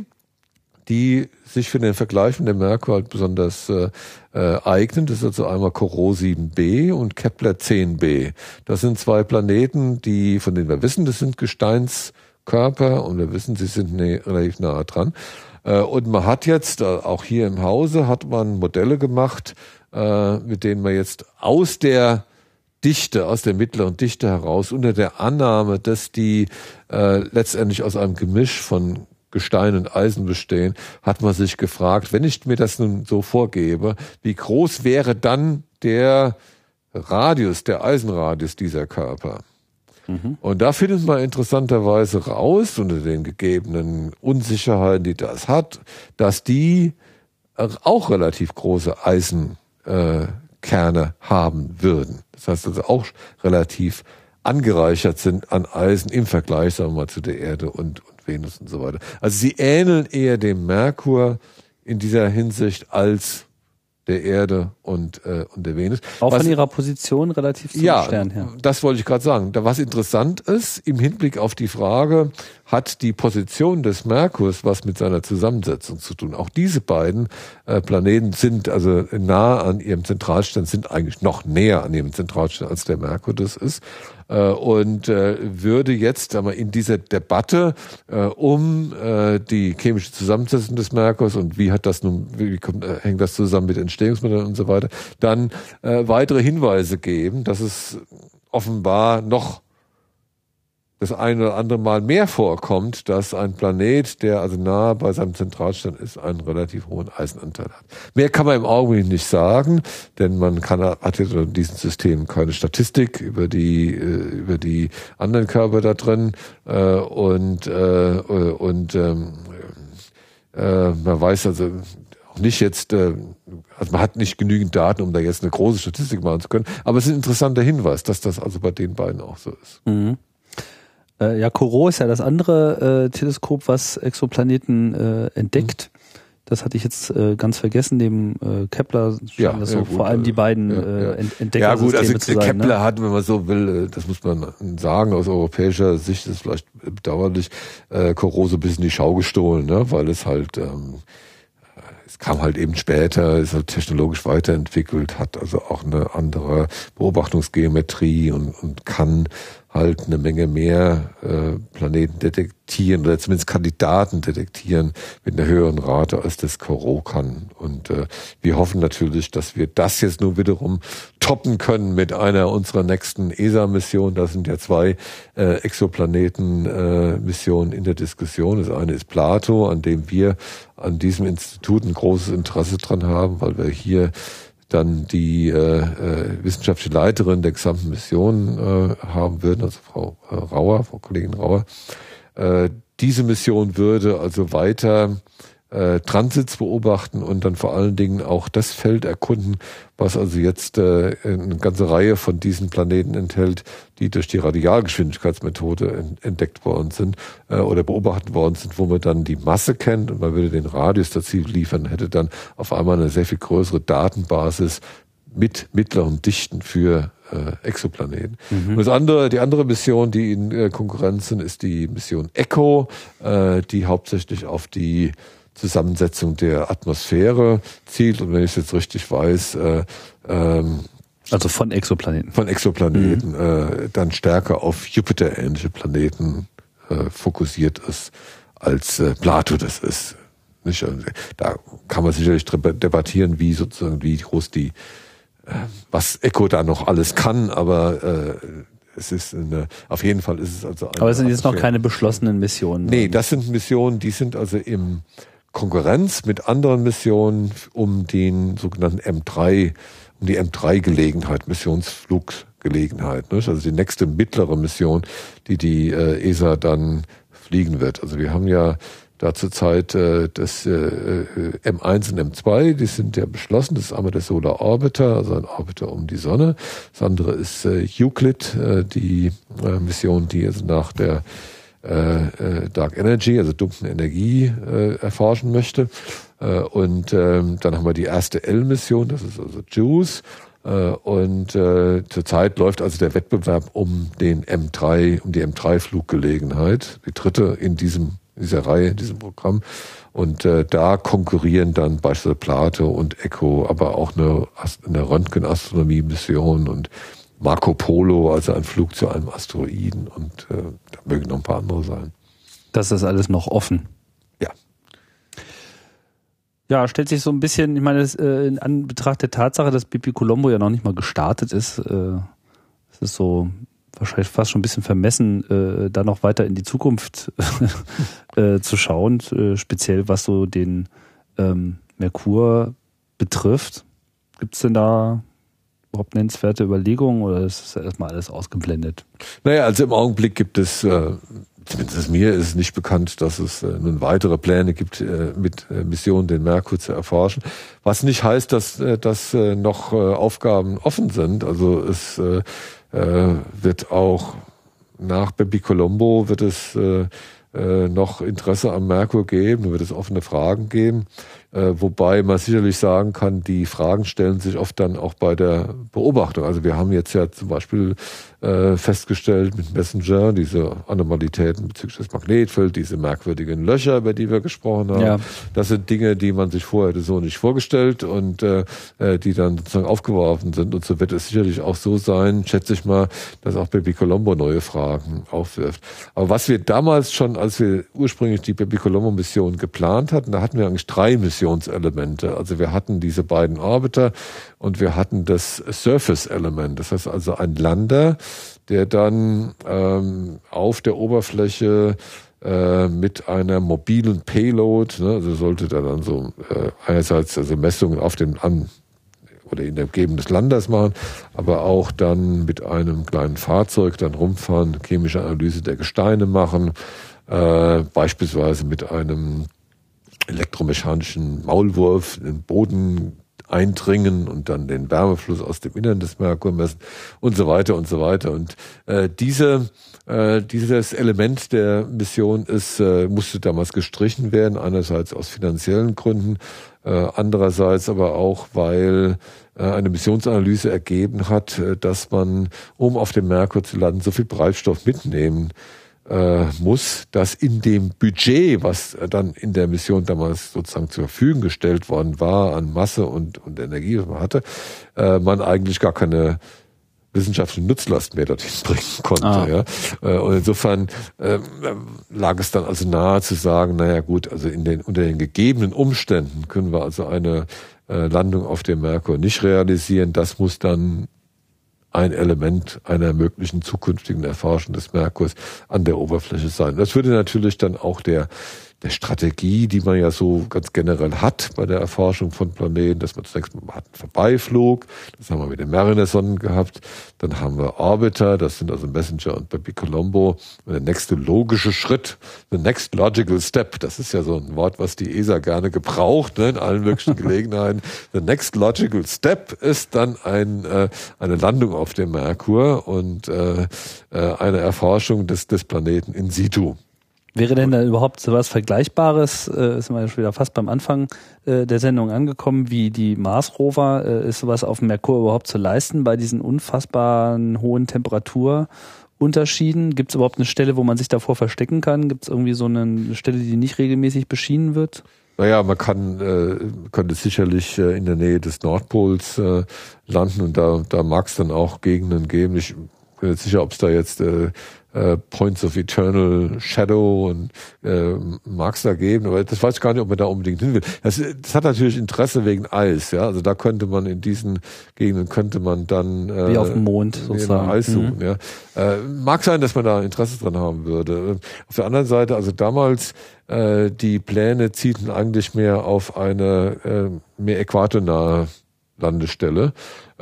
die sich für den Vergleich mit dem Merkur halt besonders äh, äh, eignen. Das ist also einmal Corot 7b und Kepler 10b. Das sind zwei Planeten, die, von denen wir wissen, das sind Gesteinskörper und wir wissen, sie sind ne, relativ nahe dran. Äh, und man hat jetzt, äh, auch hier im Hause, hat man Modelle gemacht, äh, mit denen man jetzt aus der Dichte, aus der mittleren Dichte heraus, unter der Annahme, dass die äh, letztendlich aus einem Gemisch von Gestein und Eisen bestehen, hat man sich gefragt, wenn ich mir das nun so vorgebe, wie groß wäre dann der Radius, der Eisenradius dieser Körper? Mhm. Und da findet man interessanterweise raus, unter den gegebenen Unsicherheiten, die das hat, dass die auch relativ große Eisenkerne äh, haben würden. Das heißt also auch relativ angereichert sind an Eisen im Vergleich, sagen wir mal, zu der Erde und Venus und so weiter. Also sie ähneln eher dem Merkur in dieser Hinsicht als der Erde und, äh, und der Venus. Auch was, von ihrer Position relativ zum ja, Stern her. Das wollte ich gerade sagen. Da was interessant ist, im Hinblick auf die Frage, hat die Position des Merkurs was mit seiner Zusammensetzung zu tun? Auch diese beiden äh, Planeten sind also nah an ihrem Zentralstern, sind eigentlich noch näher an ihrem Zentralstern, als der Merkur das ist. Äh, und äh, würde jetzt aber in dieser Debatte äh, um die chemische Zusammensetzung des Merkurs und wie hat das nun, wie kommt, hängt das zusammen mit Entstehungsmitteln und so weiter, dann weitere Hinweise geben, dass es offenbar noch das eine oder andere Mal mehr vorkommt, dass ein Planet, der also nahe bei seinem Zentralstern ist, einen relativ hohen Eisenanteil hat. Mehr kann man im Augenblick nicht sagen, denn man kann, hat jetzt in diesem System keine Statistik über die, äh, über die anderen Körper da drin äh, und, äh, und ähm, man weiß also auch nicht jetzt, also man hat nicht genügend Daten, um da jetzt eine große Statistik machen zu können, aber es ist ein interessanter Hinweis, dass das also bei den beiden auch so ist. Mhm. Äh, ja, Corot ist ja das andere äh, Teleskop, was Exoplaneten äh, entdeckt. Mhm. Das hatte ich jetzt äh, ganz vergessen, dem äh, Kepler ja, das so ja, vor allem die beiden ja, äh, Entdecker Ja gut, also sein, Kepler ne? hat, wenn man so will, äh, das muss man sagen, aus europäischer Sicht ist vielleicht bedauerlich, äh, Corot so ein bisschen die Schau gestohlen, ne? weil es halt ähm, es kam halt eben später, ist halt technologisch weiterentwickelt, hat also auch eine andere Beobachtungsgeometrie und, und kann halt eine Menge mehr äh, Planeten detektieren oder zumindest Kandidaten detektieren mit einer höheren Rate, als das Corot kann. Und äh, wir hoffen natürlich, dass wir das jetzt nur wiederum toppen können mit einer unserer nächsten ESA-Missionen. Da sind ja zwei äh, Exoplaneten-Missionen äh, in der Diskussion. Das eine ist Plato, an dem wir an diesem Institut ein großes Interesse dran haben, weil wir hier dann die äh, äh, wissenschaftliche Leiterin der gesamten Mission äh, haben würden, also Frau äh, Rauer, Frau Kollegin Rauer. Äh, diese Mission würde also weiter äh, Transits beobachten und dann vor allen Dingen auch das Feld erkunden, was also jetzt äh, eine ganze Reihe von diesen Planeten enthält, die durch die Radialgeschwindigkeitsmethode entdeckt worden sind äh, oder beobachtet worden sind, wo man dann die Masse kennt und man würde den Radius dazu liefern, hätte dann auf einmal eine sehr viel größere Datenbasis mit mittleren Dichten für äh, Exoplaneten. Mhm. Und das andere, die andere Mission, die in äh, Konkurrenz sind, ist die Mission ECHO, äh, die hauptsächlich auf die Zusammensetzung der Atmosphäre zielt. Und wenn ich es jetzt richtig weiß, äh, ähm, also von Exoplaneten. Von Exoplaneten, mhm. äh, dann stärker auf Jupiter-ähnliche Planeten äh, fokussiert ist, als äh, Plato das ist. Nicht? Da kann man sicherlich debattieren, wie sozusagen, wie groß die, äh, was Echo da noch alles kann, aber äh, es ist eine, auf jeden Fall ist es also eine Aber es sind jetzt noch keine beschlossenen Missionen. Nee, das sind Missionen, die sind also im Konkurrenz mit anderen Missionen um den sogenannten M3, um die M3-Gelegenheit, Missionsfluggelegenheit. Ne? Also die nächste mittlere Mission, die die äh, ESA dann fliegen wird. Also wir haben ja da zurzeit äh, das äh, äh M1 und M2, die sind ja beschlossen. Das ist einmal der Solar Orbiter, also ein Orbiter um die Sonne. Das andere ist äh, Euclid, äh, die äh, Mission, die also nach der äh, äh, Dark Energy, also dunklen Energie äh, erforschen möchte. Äh, und ähm, dann haben wir die erste L-Mission, das ist also JUICE. Äh, und äh, zurzeit läuft also der Wettbewerb um den M3, um die M3-Fluggelegenheit, die dritte in diesem dieser Reihe, in diesem Programm. Und äh, da konkurrieren dann beispielsweise Plato und Echo, aber auch eine, eine Röntgenastronomie-Mission und Marco Polo, also ein Flug zu einem Asteroiden und äh, da mögen noch ein paar andere sein. Das ist alles noch offen. Ja. Ja, stellt sich so ein bisschen, ich meine, das, äh, in Anbetracht der Tatsache, dass Bibi Colombo ja noch nicht mal gestartet ist, äh, es ist so wahrscheinlich fast schon ein bisschen vermessen, äh, da noch weiter in die Zukunft äh, zu schauen, äh, speziell was so den ähm, Merkur betrifft. Gibt es denn da überhaupt nennenswerte Überlegungen oder ist das erstmal alles ausgeblendet? Naja, also im Augenblick gibt es, äh, zumindest mir ist nicht bekannt, dass es äh, nun weitere Pläne gibt, äh, mit äh, Missionen den Merkur zu erforschen. Was nicht heißt, dass, äh, dass äh, noch äh, Aufgaben offen sind. Also es äh, äh, wird auch nach Baby Colombo wird es äh, äh, noch Interesse am Merkur geben, wird es offene Fragen geben. Äh, wobei man sicherlich sagen kann, die Fragen stellen sich oft dann auch bei der Beobachtung. Also wir haben jetzt ja zum Beispiel äh, festgestellt mit Messenger diese Anomalitäten bezüglich des Magnetfelds, diese merkwürdigen Löcher, über die wir gesprochen haben. Ja. Das sind Dinge, die man sich vorher so nicht vorgestellt und äh, äh, die dann sozusagen aufgeworfen sind. Und so wird es sicherlich auch so sein, schätze ich mal, dass auch Baby Colombo neue Fragen aufwirft. Aber was wir damals schon, als wir ursprünglich die Baby Colombo Mission geplant hatten, da hatten wir eigentlich drei Missionen Missionselemente. Also wir hatten diese beiden Orbiter und wir hatten das Surface-Element. Das heißt also ein Lander, der dann ähm, auf der Oberfläche äh, mit einer mobilen Payload, ne, also sollte da dann so äh, einerseits also Messungen auf dem an oder in der Umgebung des Landes machen, aber auch dann mit einem kleinen Fahrzeug dann rumfahren, chemische Analyse der Gesteine machen, äh, beispielsweise mit einem elektromechanischen Maulwurf in den Boden eindringen und dann den Wärmefluss aus dem Innern des Merkur messen und so weiter und so weiter. Und äh, diese, äh, dieses Element der Mission ist, äh, musste damals gestrichen werden, einerseits aus finanziellen Gründen, äh, andererseits aber auch, weil äh, eine Missionsanalyse ergeben hat, äh, dass man, um auf dem Merkur zu landen, so viel Treibstoff mitnehmen äh, muss, dass in dem Budget, was dann in der Mission damals sozusagen zur Verfügung gestellt worden war, an Masse und, und Energie, was man hatte, äh, man eigentlich gar keine wissenschaftliche Nutzlast mehr dorthin bringen konnte. Ah. Ja. Äh, und insofern äh, lag es dann also nahe zu sagen, naja gut, also in den, unter den gegebenen Umständen können wir also eine äh, Landung auf dem Merkur nicht realisieren. Das muss dann ein Element einer möglichen zukünftigen Erforschung des Merkurs an der Oberfläche sein. Das würde natürlich dann auch der der Strategie, die man ja so ganz generell hat bei der Erforschung von Planeten, dass man zunächst mal einen Vorbeiflug, das haben wir mit den Mariner-Sonnen gehabt, dann haben wir Orbiter, das sind also Messenger und Baby Colombo. Und der nächste logische Schritt, the next logical step, das ist ja so ein Wort, was die ESA gerne gebraucht, ne, in allen möglichen Gelegenheiten. The next logical step ist dann ein, äh, eine Landung auf dem Merkur und äh, äh, eine Erforschung des, des Planeten in situ. Wäre denn da überhaupt so was Vergleichbares, äh, sind wir ja schon wieder fast beim Anfang äh, der Sendung angekommen, wie die Mars-Rover, äh, ist sowas auf dem Merkur überhaupt zu leisten bei diesen unfassbaren hohen Temperaturunterschieden? Gibt es überhaupt eine Stelle, wo man sich davor verstecken kann? Gibt es irgendwie so eine Stelle, die nicht regelmäßig beschienen wird? Naja, man kann, äh, könnte sicherlich äh, in der Nähe des Nordpols äh, landen und da, da mag es dann auch Gegenden geben. Ich bin nicht sicher, ob es da jetzt äh, äh, Points of Eternal Shadow und äh, mag es da geben, aber das weiß ich gar nicht, ob man da unbedingt hin will. Das, das hat natürlich Interesse wegen Eis, ja. Also da könnte man in diesen Gegenden könnte man dann äh, wie auf dem Mond sozusagen Eis suchen, mhm. ja. Äh, mag sein, dass man da Interesse dran haben würde. Auf der anderen Seite, also damals äh, die Pläne zielten eigentlich mehr auf eine äh, mehr äquatornahe Landestelle.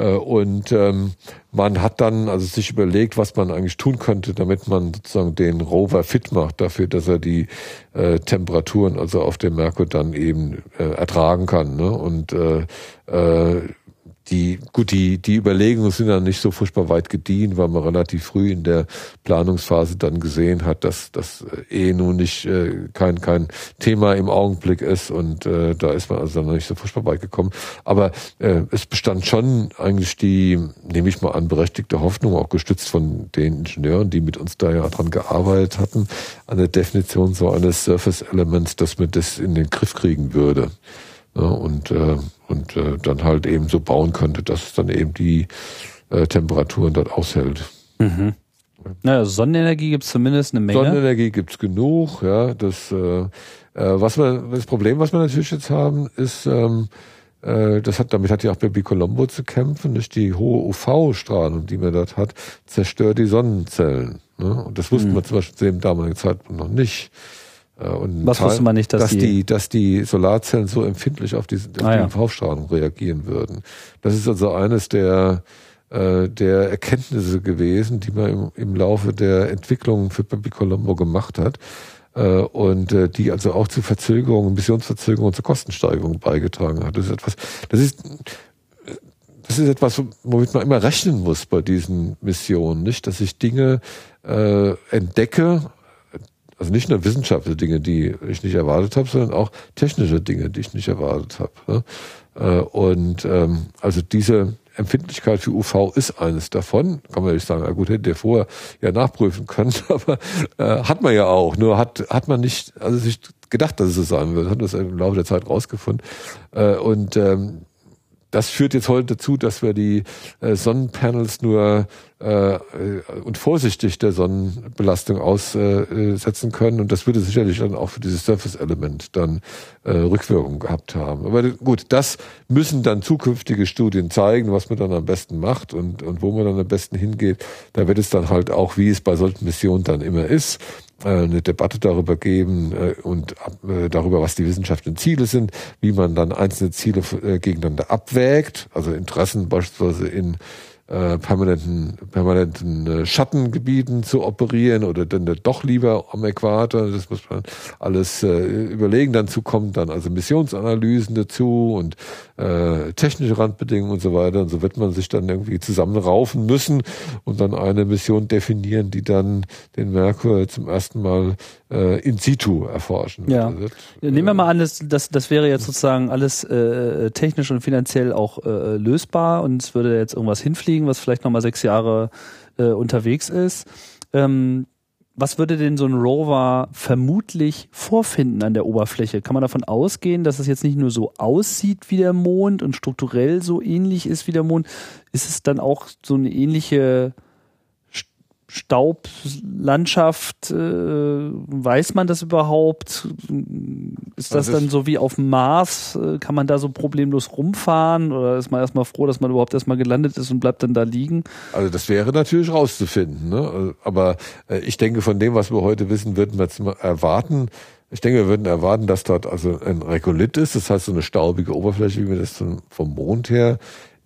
Äh, und ähm, man hat dann also sich überlegt, was man eigentlich tun könnte, damit man sozusagen den Rover fit macht, dafür, dass er die äh, Temperaturen also auf dem Merkur dann eben äh, ertragen kann. Ne? Und äh, äh, die, gut, die, die Überlegungen sind dann nicht so furchtbar weit gediehen, weil man relativ früh in der Planungsphase dann gesehen hat, dass das eh nun nicht äh, kein, kein Thema im Augenblick ist und äh, da ist man also dann nicht so furchtbar weit gekommen. Aber äh, es bestand schon eigentlich die, nehme ich mal an, berechtigte Hoffnung, auch gestützt von den Ingenieuren, die mit uns da ja dran gearbeitet hatten, an der Definition so eines Surface-Elements, dass man das in den Griff kriegen würde. Ja, und äh, und äh, dann halt eben so bauen könnte, dass es dann eben die äh, Temperaturen dort aushält. Mhm. Naja, Sonnenenergie gibt es zumindest eine Menge. Sonnenenergie gibt es genug, ja. Das, äh, äh, was wir, das Problem, was wir natürlich jetzt haben, ist, ähm, äh, das hat, damit hat ja auch Baby Colombo zu kämpfen, nicht die hohe UV-Strahlung, die man dort hat, zerstört die Sonnenzellen. Ne? Und das wussten mhm. wir zum Beispiel zu dem damaligen Zeitpunkt noch nicht. Äh, und Was wusste man nicht, dass, dass die, die, dass die Solarzellen so empfindlich auf, diese, auf ah, die UV-Strahlung reagieren würden. Das ist also eines der äh, der Erkenntnisse gewesen, die man im, im Laufe der Entwicklung für Baby Colombo gemacht hat äh, und äh, die also auch zu Verzögerungen, Missionsverzögerungen, zu Kostensteigerungen beigetragen hat. Das ist etwas, das ist das ist etwas, womit man immer rechnen muss bei diesen Missionen, nicht, dass ich Dinge äh, entdecke, also nicht nur wissenschaftliche Dinge, die ich nicht erwartet habe, sondern auch technische Dinge, die ich nicht erwartet habe. Ne? Äh, und ähm, also diese Empfindlichkeit für UV ist eines davon. Kann man nicht sagen, na gut, hätte der vorher ja nachprüfen können, aber äh, hat man ja auch. Nur hat, hat man nicht, also sich gedacht, dass es so sein wird, hat das im Laufe der Zeit rausgefunden. Äh, und ähm, das führt jetzt heute dazu, dass wir die äh, Sonnenpanels nur äh, und vorsichtig der Sonnenbelastung aussetzen können. Und das würde sicherlich dann auch für dieses Surface-Element dann äh, Rückwirkung gehabt haben. Aber gut, das müssen dann zukünftige Studien zeigen, was man dann am besten macht und, und wo man dann am besten hingeht. Da wird es dann halt auch, wie es bei solchen Missionen dann immer ist, eine Debatte darüber geben äh, und äh, darüber, was die wissenschaftlichen Ziele sind, wie man dann einzelne Ziele gegeneinander abwägt, also Interessen beispielsweise in äh, permanenten, permanenten äh, Schattengebieten zu operieren oder dann doch lieber am Äquator. Das muss man alles äh, überlegen. Dazu kommen dann also Missionsanalysen dazu und äh, technische Randbedingungen und so weiter. Und so wird man sich dann irgendwie zusammenraufen müssen und dann eine Mission definieren, die dann den Merkur zum ersten Mal äh, in situ erforschen. Ja. Wird. Nehmen wir mal an, das, das, das wäre jetzt sozusagen alles äh, technisch und finanziell auch äh, lösbar und es würde jetzt irgendwas hinfliegen, was vielleicht nochmal sechs Jahre äh, unterwegs ist. Ähm, was würde denn so ein Rover vermutlich vorfinden an der Oberfläche? Kann man davon ausgehen, dass es jetzt nicht nur so aussieht wie der Mond und strukturell so ähnlich ist wie der Mond? Ist es dann auch so eine ähnliche Staublandschaft, äh, weiß man das überhaupt? Ist das, also dann so wie auf dem Mars? Äh, kann man da so problemlos rumfahren? Oder ist man erstmal froh, dass man überhaupt erstmal gelandet ist und bleibt dann da liegen? Also das wäre natürlich rauszufinden. Ne? Aber äh, ich denke, von dem, was wir heute wissen, würden wir jetzt mal erwarten, ich denke, wir würden erwarten, dass dort also ein Regolith ist, das heißt so eine staubige Oberfläche, wie wir das vom Mond her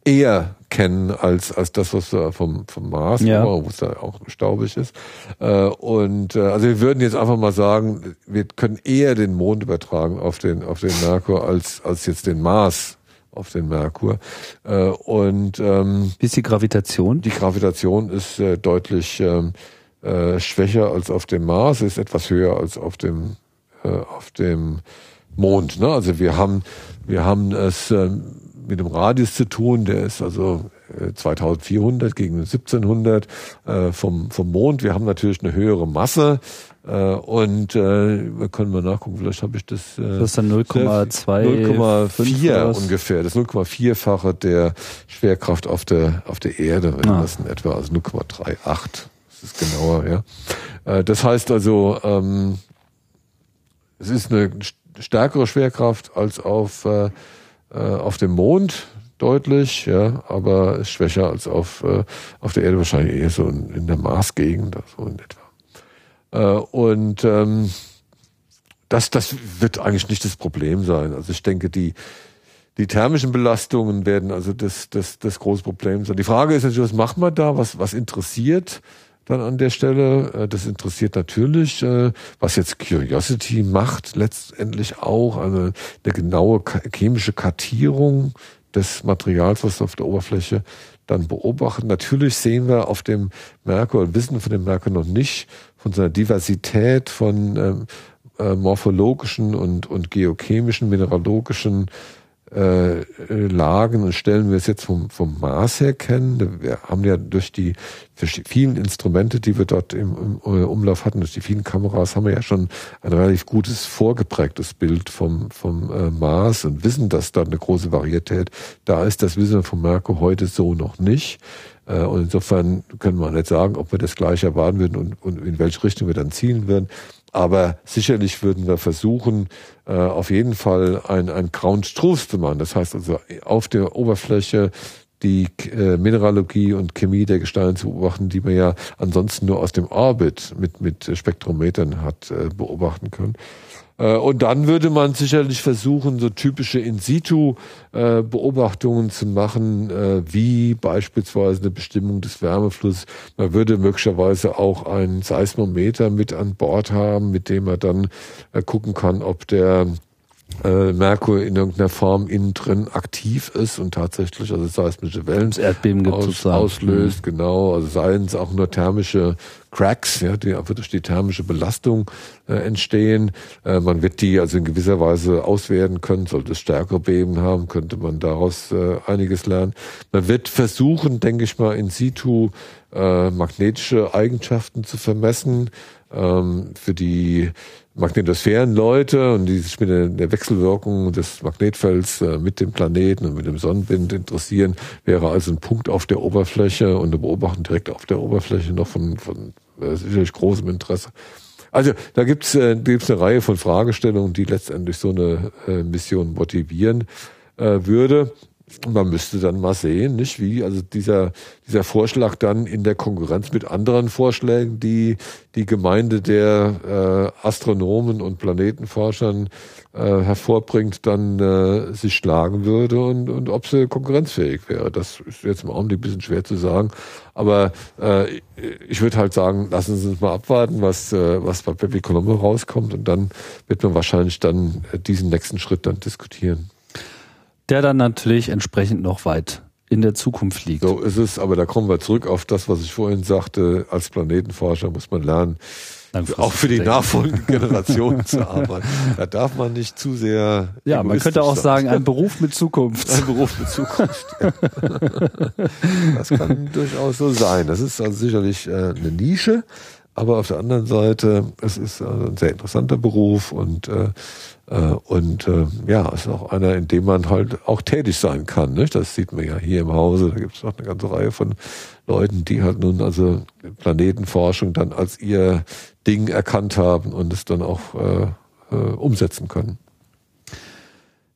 eher kennen als als das, was da vom vom Mars, ja. wo es da auch staubig ist. Äh, und äh, also wir würden jetzt einfach mal sagen, wir können eher den Mond übertragen auf den auf den Merkur als als jetzt den Mars auf den Merkur. Äh, und ähm, wie ist die Gravitation? Die Gravitation ist äh, deutlich ähm, äh, schwächer als auf dem Mars, ist etwas höher als auf dem äh, auf dem Mond. Ne? Also wir haben wir haben es ähm, mit dem Radius zu tun, der ist also 2400 äh, gegen 1700 äh, vom, vom Mond. Wir haben natürlich eine höhere Masse äh, und äh, wir können mal nachgucken, vielleicht habe ich das. Äh, das ist dann 0,4 ungefähr. Das 0,4-fache der Schwerkraft auf der auf der Erde, wenn ah. das in etwa also 0,38. Das ist genauer, ja. Äh, das heißt also, ähm, es ist eine stärkere Schwerkraft als auf äh, äh, auf dem Mond deutlich, ja, aber ist schwächer als auf, äh, auf der Erde, wahrscheinlich eher so in, in der Marsgegend, so in etwa. Äh, und ähm, das, das wird eigentlich nicht das Problem sein. Also ich denke, die, die thermischen Belastungen werden also das, das, das große Problem sein. Die Frage ist natürlich, was macht man da? Was, was interessiert? Dann an der Stelle. Äh, das interessiert natürlich, äh, was jetzt Curiosity macht, letztendlich auch also eine genaue chemische Kartierung des Materials, was auf der Oberfläche dann beobachten. Natürlich sehen wir auf dem Merkur und wissen von dem Merkur noch nicht von seiner Diversität von ähm, äh, morphologischen und, und geochemischen, mineralogischen äh, Lagen und Stellen wir es jetzt vom, vom Mars her kennen. Wir haben ja durch die vielen Instrumente, die wir dort im, im Umlauf hatten, durch die vielen Kameras, haben wir ja schon ein relativ gutes vorgeprägtes Bild vom, vom äh, Mars und wissen, dass da eine große Varietät da ist. Das wissen wir vom Merkur heute so noch nicht. Äh, und insofern können wir nicht sagen, ob wir das gleich erwarten würden und, und in welche Richtung wir dann zielen würden. Aber sicherlich würden wir versuchen, äh, auf jeden Fall ein, ein Ground Truth zu machen. Das heißt also auf der Oberfläche die äh, Mineralogie und Chemie der Gesteine zu beobachten, die man ja ansonsten nur aus dem Orbit mit, mit Spektrometern hat äh, beobachten können. Äh, und dann würde man sicherlich versuchen, so typische In-situ-Beobachtungen zu machen, äh, wie beispielsweise eine Bestimmung des Wärmeflusses. Man würde möglicherweise auch ein Seismometer mit an Bord haben, mit dem man dann äh, gucken kann, ob der äh, Merkur in irgendeiner Form innen drin aktiv ist und tatsächlich also seismische Wellen Erdbeben aus, auslöst, mhm. genau. Also seien es auch nur thermische Cracks, ja, die einfach durch die thermische Belastung äh, entstehen. Äh, man wird die also in gewisser Weise auswerten können. Sollte es stärkere Beben haben, könnte man daraus äh, einiges lernen. Man wird versuchen, denke ich mal, in situ äh, magnetische Eigenschaften zu vermessen. Ähm, für die Magnetosphärenleute und die sich mit der, Wechselwirkung des Magnetfelds äh, mit dem Planeten und mit dem Sonnenwind interessieren, wäre also ein Punkt auf der Oberfläche und eine Beobachtung direkt auf der Oberfläche noch von, von äh, sicherlich großem Interesse. Also da gibt's äh, gibt's eine Reihe von Fragestellungen, die letztendlich so eine äh, Mission motivieren äh, würde. Man müsste dann mal sehen, nicht wie, also dieser, dieser Vorschlag dann in der Konkurrenz mit anderen Vorschlägen, die die Gemeinde der äh, Astronomen und Planetenforschern äh, hervorbringt, dann äh, sich schlagen würde und, und ob sie konkurrenzfähig wäre. Das ist jetzt im Augenblick ein bisschen schwer zu sagen. Aber äh, ich würde halt sagen, lassen Sie uns mal abwarten, was, äh, was bei Pepe Colombo rauskommt und dann wird man wahrscheinlich dann äh, diesen nächsten Schritt dann diskutieren der dann natürlich entsprechend noch weit in der Zukunft liegt. So ist es, aber da kommen wir zurück auf das, was ich vorhin sagte. Als Planetenforscher muss man lernen, auch für die nachfolgenden Generationen zu arbeiten. Da darf man nicht zu sehr. Ja, man könnte auch sagen, ein Beruf mit Zukunft. Ein Beruf mit Zukunft. Ja. Das kann durchaus so sein. Das ist also sicherlich äh, eine Nische, aber auf der anderen Seite, es ist ein sehr interessanter Beruf und äh, äh, und äh, ja, ist auch einer, in dem man halt auch tätig sein kann. Nicht? Das sieht man ja hier im Hause. Da gibt es noch eine ganze Reihe von Leuten, die halt nun also Planetenforschung dann als ihr Ding erkannt haben und es dann auch äh, äh, umsetzen können.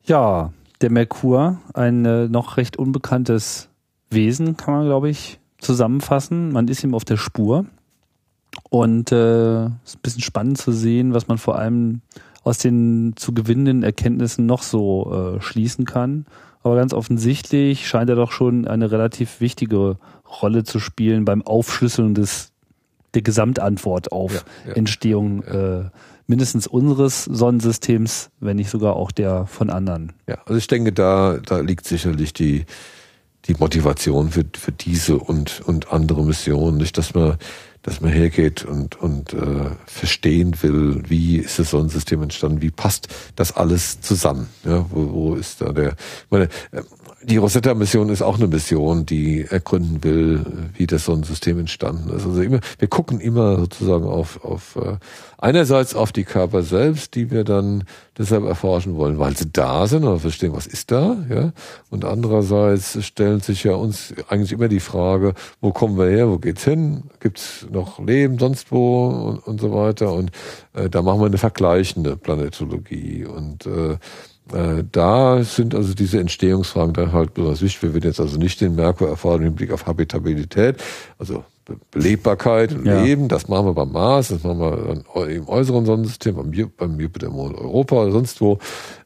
Ja, der Merkur, ein äh, noch recht unbekanntes Wesen, kann man, glaube ich, zusammenfassen. Man ist ihm auf der Spur. Und äh, ist ein bisschen spannend zu sehen, was man vor allem aus den zu gewinnenden Erkenntnissen noch so äh, schließen kann. Aber ganz offensichtlich scheint er doch schon eine relativ wichtige Rolle zu spielen beim Aufschlüsseln des der Gesamtantwort auf ja, ja, Entstehung ja. Äh, mindestens unseres Sonnensystems, wenn nicht sogar auch der von anderen. Ja, also ich denke, da, da liegt sicherlich die, die Motivation für, für diese und, und andere Missionen. Nicht, dass man dass man hergeht und, und äh, verstehen will, wie ist das Sonnensystem entstanden, wie passt das alles zusammen. Ja, wo, wo ist da der, meine, äh, die Rosetta-Mission ist auch eine Mission, die ergründen will, wie das Sonnensystem entstanden ist. Also immer, wir gucken immer sozusagen auf, auf äh, einerseits auf die Körper selbst, die wir dann deshalb erforschen wollen, weil sie da sind oder verstehen, was ist da, ja. Und andererseits stellen sich ja uns eigentlich immer die Frage, wo kommen wir her, wo geht's hin, gibt's noch Leben sonst wo und, und so weiter. Und äh, da machen wir eine vergleichende Planetologie und äh, äh, da sind also diese Entstehungsfragen dann halt besonders wichtig. Wir werden jetzt also nicht den Merkur erfahren im Blick auf Habitabilität, also Belebbarkeit und ja. Leben, das machen wir beim Mars, das machen wir dann im äußeren Sonnensystem, beim, beim Jupiter, Mond, Europa oder sonst wo.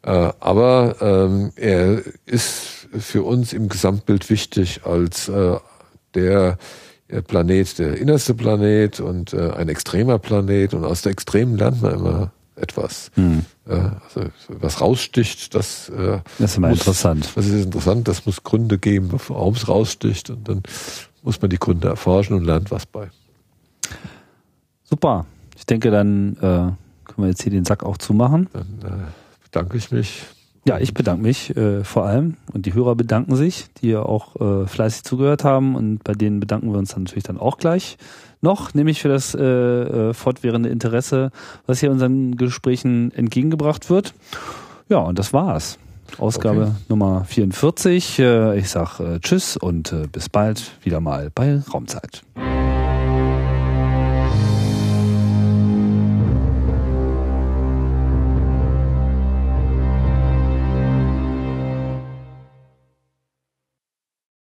Äh, aber ähm, er ist für uns im Gesamtbild wichtig als äh, der Planet, der innerste Planet und äh, ein extremer Planet. Und aus der Extremen lernt man immer etwas. Hm. also was raussticht, das, äh, das ist immer muss, interessant. Das ist interessant, das muss Gründe geben, warum es raussticht und dann muss man die Gründe erforschen und lernt was bei. Super. Ich denke, dann äh, können wir jetzt hier den Sack auch zumachen. Dann äh, bedanke ich mich. Ja, ich bedanke mich äh, vor allem und die Hörer bedanken sich, die ja auch äh, fleißig zugehört haben und bei denen bedanken wir uns dann natürlich dann auch gleich noch, nämlich für das äh, äh, fortwährende Interesse, was hier unseren Gesprächen entgegengebracht wird. Ja, und das war's. Ausgabe okay. Nummer 44. Äh, ich sag äh, Tschüss und bis bald wieder mal bei Raumzeit.